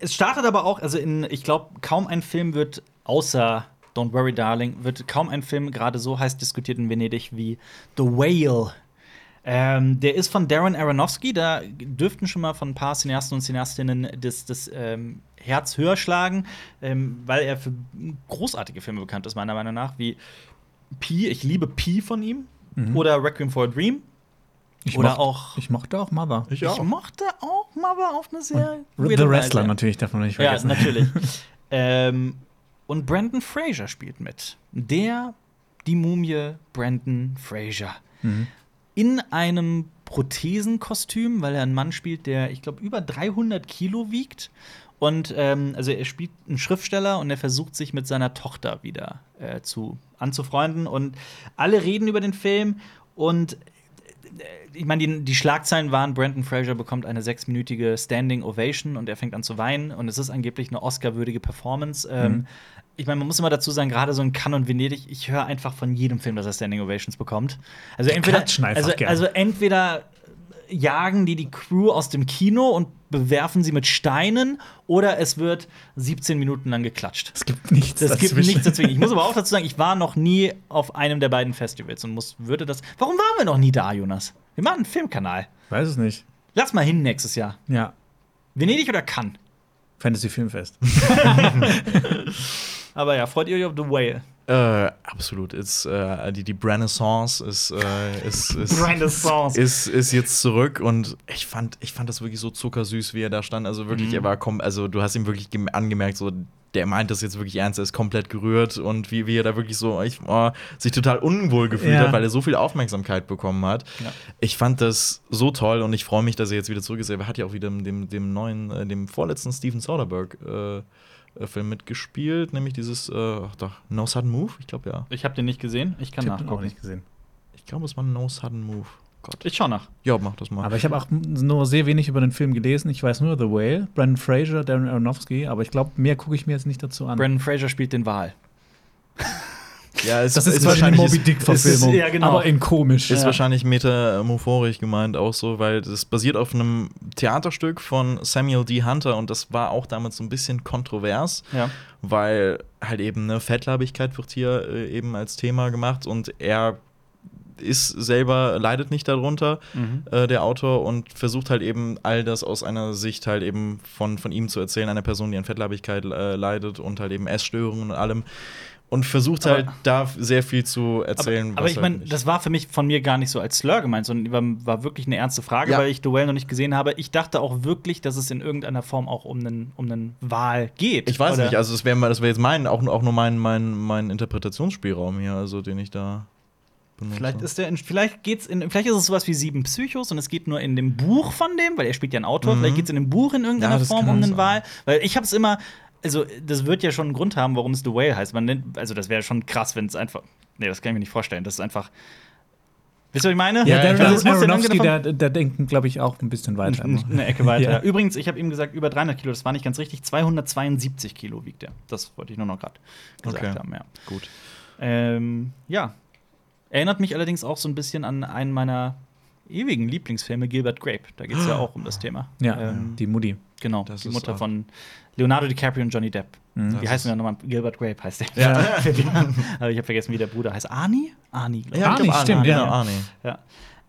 es startet aber auch, also in, ich glaube, kaum ein Film wird außer Don't Worry Darling, wird kaum ein Film gerade so heiß diskutiert in Venedig wie The Whale. Ähm, der ist von Darren Aronofsky, da dürften schon mal von ein paar Cineasten und Cineastinnen das, das ähm, Herz höher schlagen, ähm, weil er für großartige Filme bekannt ist, meiner Meinung nach, wie Pi, ich liebe Pi von ihm, oder Requiem for a Dream. Ich Oder mocht- auch- Ich mochte auch Mother. Ich Ich auch. mochte auch Mother auf eine sehr The Wrestler Weise. natürlich, darf man nicht Ja, vergessen. natürlich. ähm, und Brandon Fraser spielt mit. Der, die Mumie Brandon Fraser. Mhm. In einem Prothesenkostüm, weil er einen Mann spielt, der, ich glaube, über 300 Kilo wiegt. Und ähm, also er spielt einen Schriftsteller und er versucht sich mit seiner Tochter wieder äh, zu anzufreunden. Und alle reden über den Film und ich meine, die, die Schlagzeilen waren, Brandon Fraser bekommt eine sechsminütige Standing Ovation und er fängt an zu weinen und es ist angeblich eine Oscar-würdige Performance. Ähm, ich meine, man muss immer dazu sagen, gerade so in Cannes und Venedig, ich höre einfach von jedem Film, dass er Standing Ovations bekommt. Also entweder, also, gern. also entweder jagen die die Crew aus dem Kino und bewerfen sie mit Steinen oder es wird 17 Minuten lang geklatscht. Es gibt nichts Es gibt dazwischen. nichts dazwischen. Ich muss aber auch dazu sagen, ich war noch nie auf einem der beiden Festivals und muss, würde das. Warum waren wir noch nie da, Jonas? Wir machen einen Filmkanal. Weiß es nicht. Lass mal hin nächstes Jahr. Ja. Venedig oder Cannes? Fantasy Filmfest. Aber ja, freut ihr euch auf The Whale? Äh, absolut. Ist, äh, die, die Renaissance ist, äh, ist, ist, Renaissance. ist, ist jetzt zurück und ich fand, ich fand das wirklich so zuckersüß, wie er da stand. Also wirklich, Mhm. er war kom also du hast ihm wirklich gem- angemerkt, so der meint das jetzt wirklich ernst, er ist komplett gerührt und wie, wie er da wirklich so ich, oh, sich total unwohl gefühlt Ja. hat, weil er so viel Aufmerksamkeit bekommen hat. Ja. Ich fand das so toll und ich freue mich, dass er jetzt wieder zurück ist. Er hat ja auch wieder dem, dem neuen, äh, dem vorletzten Steven Soderbergh äh, Film mitgespielt, nämlich dieses äh, ach doch, No Sudden Move. Ich glaube ja. Ich habe den nicht gesehen. Ich kann Ich den auch nachgucken. nicht gesehen. Ich glaube, es war No Sudden Move. Gott. Ich schau nach. Ja, mach das mal. Aber ich habe auch nur sehr wenig über den Film gelesen. Ich weiß nur The Whale, Brandon Fraser, Darren Aronofsky, aber ich glaube, mehr gucke ich mir jetzt nicht dazu an. Brandon Fraser spielt den Wal. Ja, es das ist, quasi eine Moby Dick-Verfilmung. ist- ja, genau. Aber in komisch. Ist Ja. wahrscheinlich metamophorisch gemeint auch so, weil das basiert auf einem Theaterstück von Samuel D. Hunter und das war auch damals so ein bisschen kontrovers, Ja. weil halt eben eine Fettleibigkeit wird hier äh, eben als Thema gemacht und er ist selber, leidet nicht darunter, Mhm. äh, der Autor, und versucht halt eben all das aus einer Sicht halt eben von, von ihm zu erzählen, einer Person, die an Fettleibigkeit äh, leidet und halt eben Essstörungen und allem. Und versucht Aber- halt da sehr viel zu erzählen. Aber, aber was ich halt meine, nicht- das war für mich von mir gar nicht so als Slur gemeint, sondern war, wirklich eine ernste Frage, Ja. weil ich Duell noch nicht gesehen habe. Ich dachte auch wirklich, dass es in irgendeiner Form auch um einen, um einen Wahl geht. Ich weiß Oder- nicht, also das wäre das wär jetzt mein, auch, auch nur mein, mein, mein Interpretationsspielraum hier, also den ich da benutze. Vielleicht ist der, in- vielleicht geht's in, vielleicht ist es sowas wie sieben Psychos und es geht nur in dem Buch von dem, weil er spielt ja einen Autor. Mhm. Vielleicht geht es in dem Buch in irgendeiner Ja, Form um einen sein. Wahl, weil ich habe es immer, also das wird ja schon einen Grund haben, warum es The Whale heißt. Man nennt, also das wäre schon krass, wenn es einfach, nee, das kann ich mir nicht vorstellen. Das ist einfach, wisst ihr, was ich meine? Ja, Ja, Darren. Also, Aronofsky, der, der denkt, glaube ich, auch ein bisschen weiter. Eine Ecke weiter. Ja. Übrigens, ich habe ihm gesagt, über 300 Kilo, das war nicht ganz richtig. 272 Kilo wiegt er. Das wollte ich nur noch gerade gesagt Okay. haben, ja. Gut. Ähm, ja. Erinnert mich allerdings auch so ein bisschen an einen meiner ewigen Lieblingsfilme, Gilbert Grape. Da geht es ja auch um das Thema. Ja, Ähm, die Mutti. genau, Das die Mutter von Leonardo DiCaprio und Johnny Depp. Mhm. Heißt ist- der nochmal? Gilbert Grape heißt der. Ja. Aber ich habe vergessen, wie der Bruder heißt. Arnie? Arnie, glaube ich. Ja, Arnie, glaub, stimmt, Arnie, ja. genau, Arnie. Ja.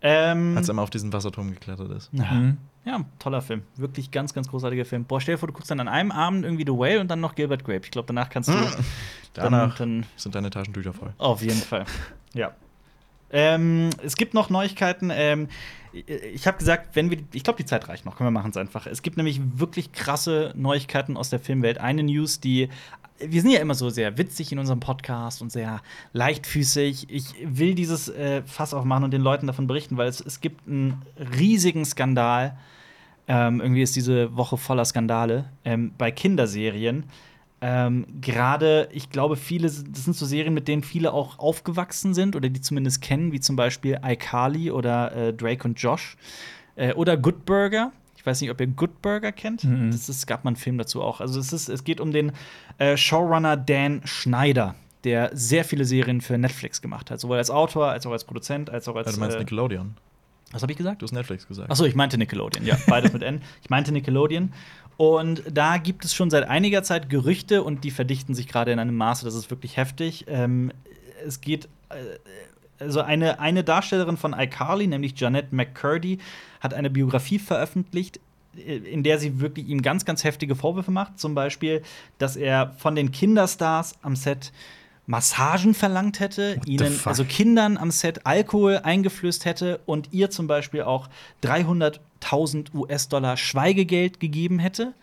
Ähm, Als er immer auf diesen Wasserturm geklettert ist. ja. Mhm. Ja, toller Film. Wirklich ganz, ganz großartiger Film. Boah, stell dir vor, du guckst dann an einem Abend irgendwie The Whale und dann noch Gilbert Grape. Ich glaube, danach kannst du. Danach dann, dann sind deine Taschentücher voll. Auf jeden Fall. Ja. Ähm, es gibt noch Neuigkeiten. Ähm, ich habe gesagt, wenn wir, ich glaube, die Zeit reicht noch. Können wir machen es einfach. Es gibt nämlich wirklich krasse Neuigkeiten aus der Filmwelt. Eine News, die wir sind ja immer so sehr witzig in unserem Podcast und sehr leichtfüßig. Ich will dieses äh, Fass aufmachen und den Leuten davon berichten, weil es, es gibt einen riesigen Skandal. Ähm, irgendwie ist diese Woche voller Skandale ähm, bei Kinderserien. Ähm, Gerade, ich glaube, viele, das sind so Serien, mit denen viele auch aufgewachsen sind oder die zumindest kennen, wie zum Beispiel iCarly oder äh, Drake und Josh. Äh, oder Good Burger. Ich weiß nicht, ob ihr Good Burger kennt. Mhm. Das ist, gab mal einen Film dazu auch. Also es, ist, es geht um den äh, Showrunner Dan Schneider, der sehr viele Serien für Netflix gemacht hat. Sowohl als Autor, als auch als Produzent, als auch als. Ja, du meinst äh, Nickelodeon. Was habe ich gesagt? Du hast Netflix gesagt. Achso, ich meinte Nickelodeon, ja, beides mit N. Ich meinte Nickelodeon. Und da gibt es schon seit einiger Zeit Gerüchte und die verdichten sich gerade in einem Maße, das ist wirklich heftig. Ähm, es geht. Äh, also eine, eine Darstellerin von iCarly, nämlich Janette McCurdy, hat eine Biografie veröffentlicht, äh, in der sie wirklich ihm ganz, ganz heftige Vorwürfe macht. Zum Beispiel, dass er von den Kinderstars am Set Massagen verlangt hätte, ihnen, also Kindern am Set Alkohol eingeflößt hätte und ihr zum Beispiel auch 300.000 US-Dollar Schweigegeld gegeben hätte.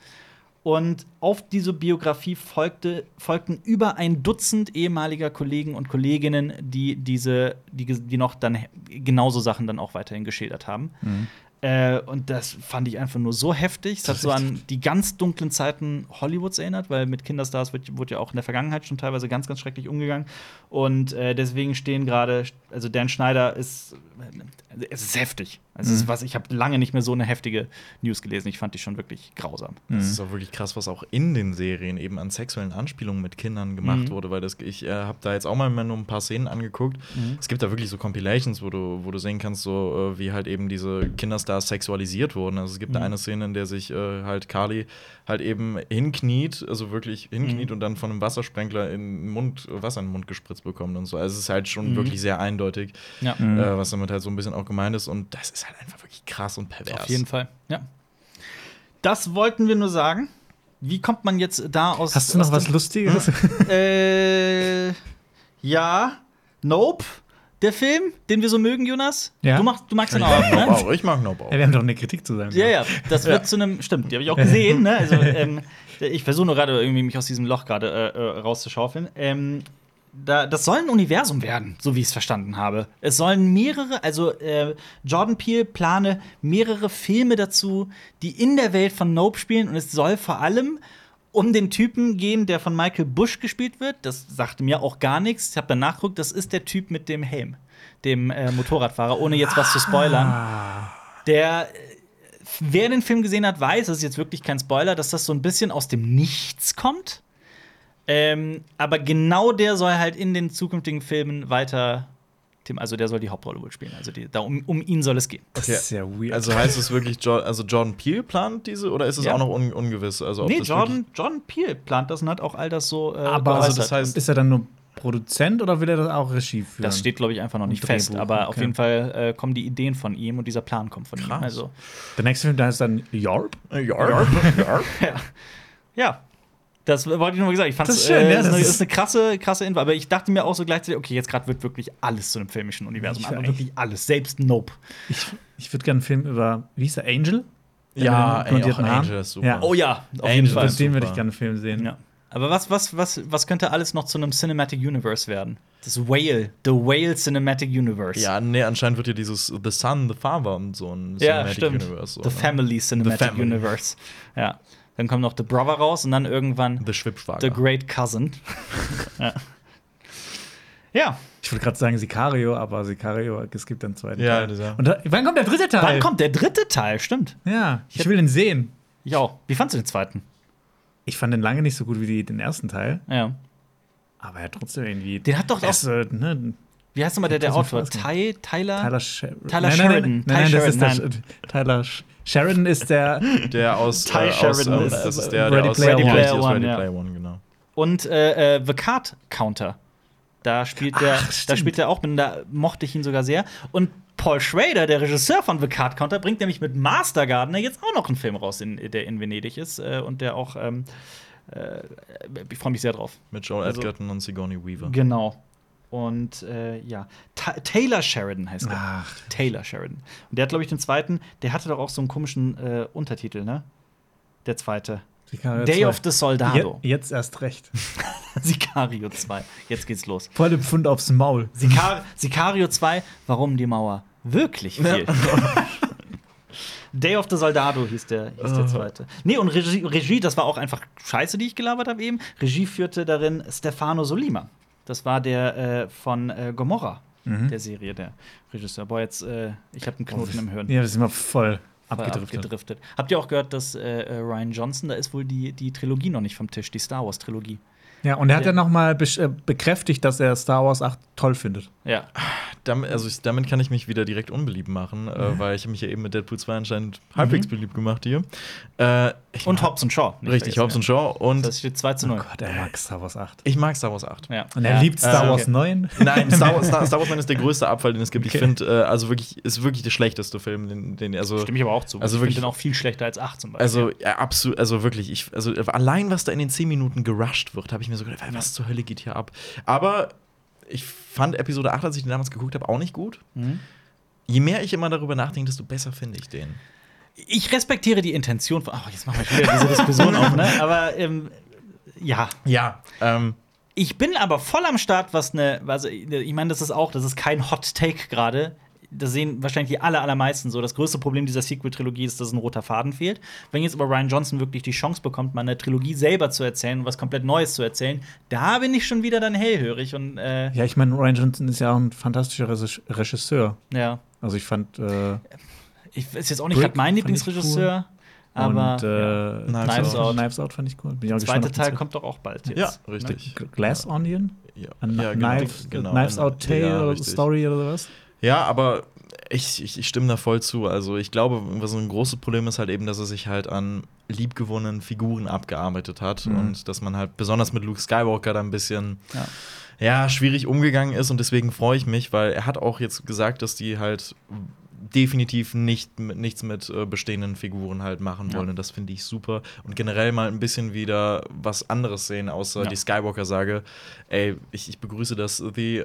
Und auf diese Biografie folgte, folgten über ein Dutzend ehemaliger Kollegen und Kolleginnen, die diese, die, die noch dann genauso Sachen dann auch weiterhin geschildert haben. Äh, und das fand ich einfach nur so heftig. Es hat so an die ganz dunklen Zeiten Hollywoods erinnert, weil mit Kinderstars wird, wurde ja auch in der Vergangenheit schon teilweise ganz, ganz schrecklich umgegangen. Und äh, deswegen stehen gerade, also Dan Schneider ist, äh, es ist heftig. Es ist was, ich habe lange nicht mehr so eine heftige News gelesen. Ich fand die schon wirklich grausam. Das ist auch wirklich krass, was auch in den Serien eben an sexuellen Anspielungen mit Kindern gemacht Mhm. wurde, weil das, ich äh, habe da jetzt auch mal nur ein paar Szenen angeguckt. Mhm. Es gibt da wirklich so Compilations, wo du, wo du sehen kannst, so äh, wie halt eben diese Kinderstars sexualisiert wurden. Also es gibt da Mhm. eine Szene, in der sich äh, halt Carly halt eben hinkniet, also wirklich hinkniet Mhm. und dann von einem Wassersprenkler in den Mund, Wasser in den Mund gespritzt bekommt und so. Also es ist halt schon Mhm. wirklich sehr eindeutig, Ja, äh, was damit halt so ein bisschen auch gemeint ist. Und das ist halt einfach wirklich krass und pervers. auf jeden Fall. Ja. Das wollten wir nur sagen. Wie kommt man jetzt da aus? Hast du noch was Lustiges? Äh, ja. Nope. Der Film, den wir so mögen, Jonas. Ja. Du, machst, du magst ihn auch, Nope ne? auch. Ich mag Nope auch. Ja, wir haben doch eine Kritik zu sagen. Ja, ja, das wird zu einem, stimmt, die habe ich auch gesehen, ne? Also, ähm, ich versuche nur gerade irgendwie mich aus diesem Loch gerade äh, äh, rauszuschaufeln. Ähm, da, das soll ein Universum werden, so wie ich es verstanden habe. Es sollen mehrere, also äh, Jordan Peele plane mehrere Filme dazu, die in der Welt von Nope spielen und es soll vor allem um den Typen gehen, der von Michael Bush gespielt wird. Das sagte mir auch gar nichts. Ich habe dann nachgeguckt, das ist der Typ mit dem Helm, dem äh, Motorradfahrer, ohne jetzt was zu spoilern. Der, wer den Film gesehen hat, weiß, das ist jetzt wirklich kein Spoiler, dass das so ein bisschen aus dem Nichts kommt. Ähm, aber genau der soll halt in den zukünftigen Filmen weiter, Tim, also der soll die Hauptrolle wohl spielen. Also die, da, um, um ihn soll es gehen. Das ist ja weird. Also heißt es wirklich, jo also Jordan Peele plant diese oder ist es Ja. auch noch un ungewiss? Also, ob Nee, Jordan, Jordan Peele plant das und hat auch all das so. Äh, Aber also das heißt, ist er dann nur Produzent oder will er das auch Regie führen? das steht, glaube ich, einfach noch nicht Drehbuch, fest. Aber auf okay. jeden Fall äh, kommen die Ideen von ihm und dieser Plan kommt von ihm. Krass. Also, Der nächste Film, da heißt dann Yarp. Äh, Yarp. Yarp. ja. Das wollte ich nur mal gesagt. Ich fand Das es ist schön, äh, ja, ist, das eine, ist- ist eine krasse, krasse Info. Aber ich dachte mir auch so gleichzeitig, okay, jetzt gerade wird wirklich alles zu einem filmischen Universum. Aber wirklich alles. Selbst Nope. Ich, ich würde gerne einen Film über, wie hieß der, Angel? Ja, ey, auch. Angel ist super. Ja. Oh ja, auf Angel jeden Fall. Den würde ich gerne einen Film sehen. Ja. Aber was, was, was, was könnte alles noch zu einem Cinematic Universe werden? Das Whale, The Whale Cinematic Universe. Ja, nee, anscheinend wird hier dieses The Son, The Father und so ein ja Cinematic stimmt. Universe. so, The? Family Cinematic The Family. Universe. Ja. Dann kommt noch The Brother raus und dann irgendwann The Schwippschwager. The Great Cousin. ja. ja. Ich wollte gerade sagen Sicario, aber Sicario, es gibt dann einen zweiten Ja, Teil. dieser- Und da, wann kommt der dritte Teil? Wann kommt der dritte Teil? Stimmt. Ja, ich will den sehen. Ich auch. Wie fandst du den zweiten? Ich fand den lange nicht so gut wie die, den ersten Teil, Ja. aber er hat trotzdem irgendwie. Den hat doch auch. das, ne, Wie heißt nochmal der, der Autor? Ty, Tyler? Tyler, Sher Tyler nein, Sheridan. Nein, Ty nein, nein, das ist der Sheridan, Sh- Tyler Sh Sheridan ist der. Der aus, Ty äh, aus Sheridan äh, ist, das ist äh, der, der Ready aus Player Ready One. Player One, Ready ja. Player One, genau. Und äh, äh, The Card Counter. Da spielt der, Ach, da spielt er auch, mit, da mochte ich ihn sogar sehr. Und Paul Schrader, der Regisseur von The Card Counter, bringt nämlich mit Master Gardener jetzt auch noch einen Film raus, in, der in Venedig ist äh, und der auch. Ähm, äh, ich freue mich sehr drauf. Mit Joel Also- Edgerton und Sigourney Weaver. Genau. Und äh, ja, Ta Taylor Sheridan heißt der. Ach. Taylor Sheridan. Und der hat, glaube ich, den zweiten, der hatte doch auch so einen komischen äh, Untertitel, ne? Der zweite. Sicario Day 2. of the Soldado. Je, jetzt erst recht. Sicario 2. Jetzt geht's los. Voll dem Pfund aufs Maul. Sicar Sicario 2, warum die Mauer wirklich fiel. Day of the Soldado hieß der, hieß der zweite. Nee, und Regie, Regie, das war auch einfach Scheiße, die ich gelabert habe eben. Regie führte darin Stefano Solima. Das war der äh, von äh, Gomorra, der Serie, der Regisseur. Boah, jetzt, äh, ich habe einen Knoten im Hirn. Ja, wir sind mal voll abgedriftet. abgedriftet. Habt ihr auch gehört, dass äh, äh, Ryan Johnson, da ist wohl die, die Trilogie noch nicht vom Tisch, die Star Wars Trilogie. Ja, und er hat Ja. ja noch mal besch- äh, bekräftigt, dass er Star Wars 8 toll findet. Ja. Damit, also ich, damit kann ich mich wieder direkt unbeliebt machen, äh, weil ich habe mich ja eben mit Deadpool 2 anscheinend halbwegs beliebt gemacht hier. Äh, ich Und mag- Hobbs und Shaw. Richtig, Hobbs und Shaw. Und Das steht 2 zu 0. Gott, er mag Star Wars 8. ich mag Star Wars 8. Ja. Und er Ja. liebt Star Äh, Wars okay. 9. Nein, Star Wars, Star, Star Wars 9 ist der größte Abfall, den es gibt. Ich Okay. finde, äh, also wirklich, ist wirklich der schlechteste Film, den, den also. Stimme ich aber auch zu. Also ich wirklich- finde den auch viel schlechter als 8 zum Beispiel. Also, ja, absolut, also wirklich, ich, also allein was da in den 10 Minuten gerusht wird, habe ich mir so gedacht, was zur Hölle geht hier ab? Aber ich fand Episode 8, als ich den damals geguckt habe, auch nicht gut. Mhm. Je mehr ich immer darüber nachdenke, desto besser finde ich den. ich respektiere die Intention von. Ach, jetzt machen wir wieder diese Diskussion auf, ne? Aber ähm, ja. Ja. Ähm, Ich bin aber voll am Start, was eine. Also, ich meine, das ist auch, das ist kein Hot Take gerade. Das sehen wahrscheinlich die aller, allermeisten so. Das größte Problem dieser Sequel-Trilogie ist, dass ein roter Faden fehlt. Wenn jetzt aber Ryan Johnson wirklich die Chance bekommt, mal eine Trilogie selber zu erzählen und was komplett Neues zu erzählen, da bin ich schon wieder dann hellhörig und äh, Ja, ich meine, Ryan Johnson ist ja auch ein fantastischer Regis- Regisseur. ja. Also ich fand äh, Ich weiß jetzt auch nicht gerade mein Lieblingsregisseur, aber und äh, Knives Out. Knives Out fand ich cool. Bin ich auch der zweite gespannt, Teil kommt doch auch bald jetzt. ja, ne? richtig. Glass Onion? Ja, ja, Knives, genau, Knives genau. Out Tale Ja. Story oder sowas? Ja, aber ich, ich, ich stimme da voll zu. Also ich glaube, was ein großes Problem ist halt eben, dass er sich halt an liebgewonnenen Figuren abgearbeitet hat Mhm. und dass man halt besonders mit Luke Skywalker da ein bisschen Ja. ja, schwierig umgegangen ist und deswegen freue ich mich, weil er hat auch jetzt gesagt, dass die halt definitiv nicht mit, nichts mit äh, bestehenden Figuren halt machen Ja. wollen und das finde ich super und generell mal ein bisschen wieder was anderes sehen außer Ja. die Skywalker sage, ey, ich, ich begrüße das the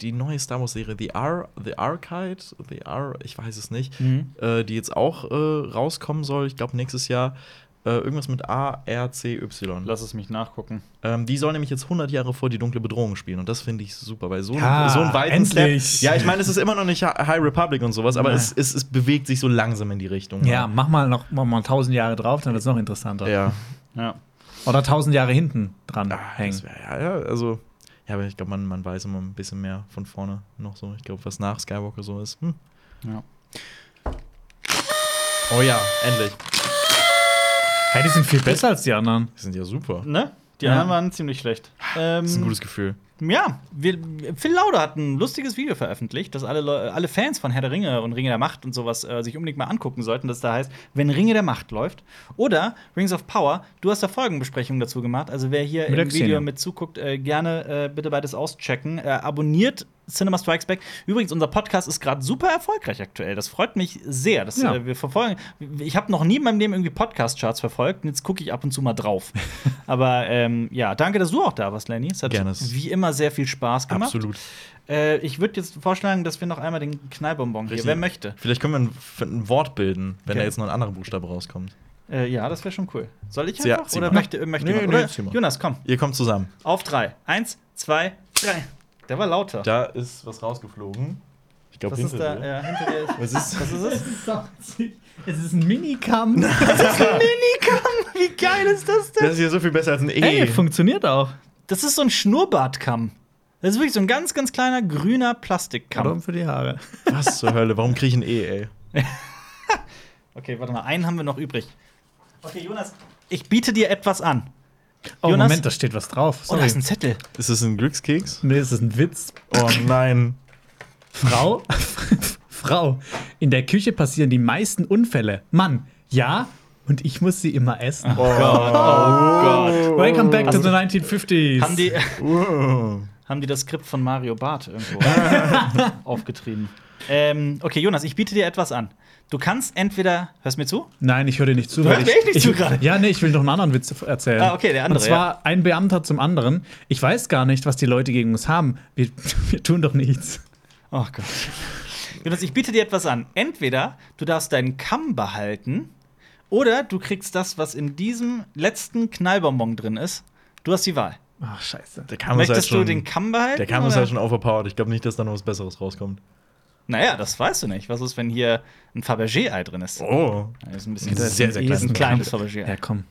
die neue Star Wars Serie The Ar The Archive, The Ar, ich weiß es nicht, Mhm. äh, die jetzt auch äh, rauskommen soll, ich glaube nächstes Jahr äh, irgendwas mit A R C Y. Lass es mich nachgucken. Ähm, die soll nämlich jetzt 100 Jahre vor die dunkle Bedrohung spielen und das finde ich super, weil so, Ja, so einen weiten endlich. Step. Ja, ich meine, es ist immer noch nicht Hi- High Republic und sowas, aber es, es, es bewegt sich so langsam in die Richtung. Ja, mach mal noch mach mal tausend Jahre drauf, dann wird es noch interessanter. Ja. Ja. Oder tausend Jahre hinten dran Ah, hängen. das wär, ja, ja, also. Ja, aber ich glaube, man, man weiß immer ein bisschen mehr von vorne noch so. Ich glaube, was nach Skywalker so ist. Hm. ja. Oh ja, endlich. Hey, die sind viel besser als die anderen. Die sind ja super. Ne? Die Ja. anderen waren ziemlich schlecht. Ähm, Das ist ein gutes Gefühl. Ja, wir, Phil Laude hat ein lustiges Video veröffentlicht, das alle, alle Fans von Herr der Ringe und Ringe der Macht und sowas äh, sich unbedingt mal angucken sollten, das da heißt, wenn Ringe der Macht läuft. Oder Rings of Power, du hast da Folgenbesprechungen dazu gemacht. Also wer hier Mit im Video mit zuguckt, äh, gerne äh, bitte beides auschecken. Äh, abonniert Cinema Strikes Back. Übrigens, unser Podcast ist gerade super erfolgreich aktuell. Das freut mich sehr. Dass, Ja. äh, wir verfolgen. Ich habe noch nie in meinem Leben irgendwie Podcast-Charts verfolgt. Und jetzt gucke ich ab und zu mal drauf. Aber ähm, ja, danke, dass du auch da warst, Lenny. Es hat Gerne. wie immer sehr viel Spaß gemacht. Absolut. Äh, ich würde jetzt vorschlagen, dass wir noch einmal den Knallbonbon hier. Wer möchte? Vielleicht können wir ein, ein Wort bilden, wenn Okay. da jetzt noch ein anderer Buchstabe rauskommt. Äh, ja, das wäre schon cool. Soll ich Ja, einfach? zieh Oder mal. möchte, möchte Nee, nee, Oder? Jonas, komm. Ihr kommt zusammen. Auf drei. Eins, zwei, drei. Der war lauter. Da ist was rausgeflogen. Ich glaube, Was ist da? Ja, hinter dir. ist- Was ist? Was ist es? Es ist ein Minicam. Minikam! Wie geil ist das denn? Das ist ja so viel besser als ein E. Ey, funktioniert auch. Das ist so ein Schnurrbartkamm. Das ist wirklich so ein ganz, ganz kleiner grüner Plastikkamm. Kamm für die Haare. Was zur Hölle? Warum kriege ich ein E, ey? Okay, warte mal, einen haben wir noch übrig. Okay, Jonas, ich biete dir etwas an. Oh, Jonas? Moment, da steht was drauf. Oh, da Sorry. ist ein Zettel. Ist das ein Glückskeks? nee, das ist ein Witz. Oh nein. Frau, Frau, in der Küche passieren die meisten Unfälle. Mann, ja, und ich muss sie immer essen. Oh Gott. Welcome back to the 1950s. Haben die, Oh. haben die das Skript von Mario Barth irgendwo aufgetrieben? Ähm, okay, Jonas, ich biete dir etwas an. Du kannst entweder. Hörst du mir zu? Nein, ich höre dir nicht zu. Du hörst ich, mir echt nicht ich, zu gerade. Ja, nee, ich will noch einen anderen Witz erzählen. Ah, okay, der andere, Und zwar ein Beamter zum anderen. Ich weiß gar nicht, was die Leute gegen uns haben. Wir, wir tun doch nichts. Oh Gott. Jonas, ich biete dir etwas an. Entweder du darfst deinen Kamm behalten oder du kriegst das, was in diesem letzten Knallbonbon drin ist. Du hast die Wahl. Ach, scheiße. Der Kamm ist halt Möchtest schon, du den Kamm behalten? Der Kamm ist oder? halt schon overpowered. Ich glaube nicht, dass da noch was Besseres rauskommt. Naja, das weißt du nicht. Was ist, wenn hier ein Fabergé-Ei drin ist? Oh. Das ist ein bisschen Das ist sehr, sehr Eh klein. ist ein kleines. Fabergé-Ei. Ja, komm.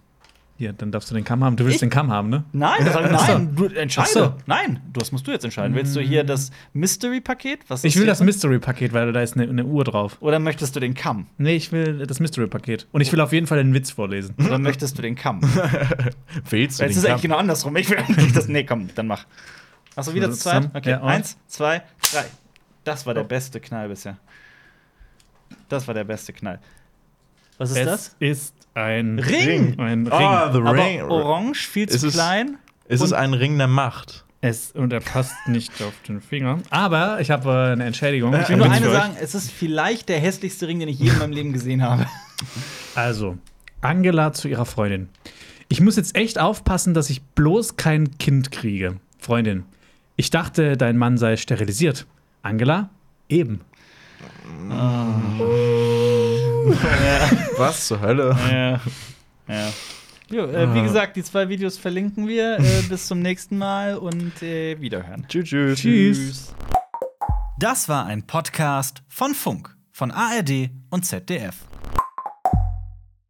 Hier, dann darfst du den Kamm haben. Du willst Ich- den Kamm haben, ne? Nein, das, nein, du entscheide. So. Nein, das musst du jetzt entscheiden. Willst du hier das Mystery-Paket? Was Ich will das? Mystery-Paket, weil da ist eine, eine Uhr drauf. Oder möchtest du den Kamm? Nee, ich will das Mystery-Paket. Und ich will auf jeden Fall den Witz vorlesen. Oder möchtest du den Kamm? Willst du Jetzt den ist es Kamm? eigentlich genau andersrum. Ich will eigentlich das. Nee, komm, dann mach. Achso, wieder zu zweit? Okay, Ja, eins, zwei, drei. Das war der Oh. beste Knall bisher. Das war der beste Knall. Was ist es das? ist ein Ring! Ein Ring. Ah, the Aber ring. orange, viel Ist zu es- klein. Ist es Und- ein Ring der Macht? Es, und er passt nicht auf den Finger. Aber ich habe äh, eine Entschädigung. Ich will nur eine sagen, es ist vielleicht der hässlichste Ring, den ich je in meinem Leben gesehen habe. Also, Angela zu ihrer Freundin. Ich muss jetzt echt aufpassen, dass ich bloß kein Kind kriege. Freundin, ich dachte, dein Mann sei sterilisiert. Angela, eben. Was zur Hölle? Ja. ja. Jo, äh, wie gesagt, die zwei Videos verlinken wir. Äh, bis zum nächsten Mal und äh, wiederhören. Tschüss, tschüss. Tschüss. Das war ein Podcast von Funk, von ARD und ZDF.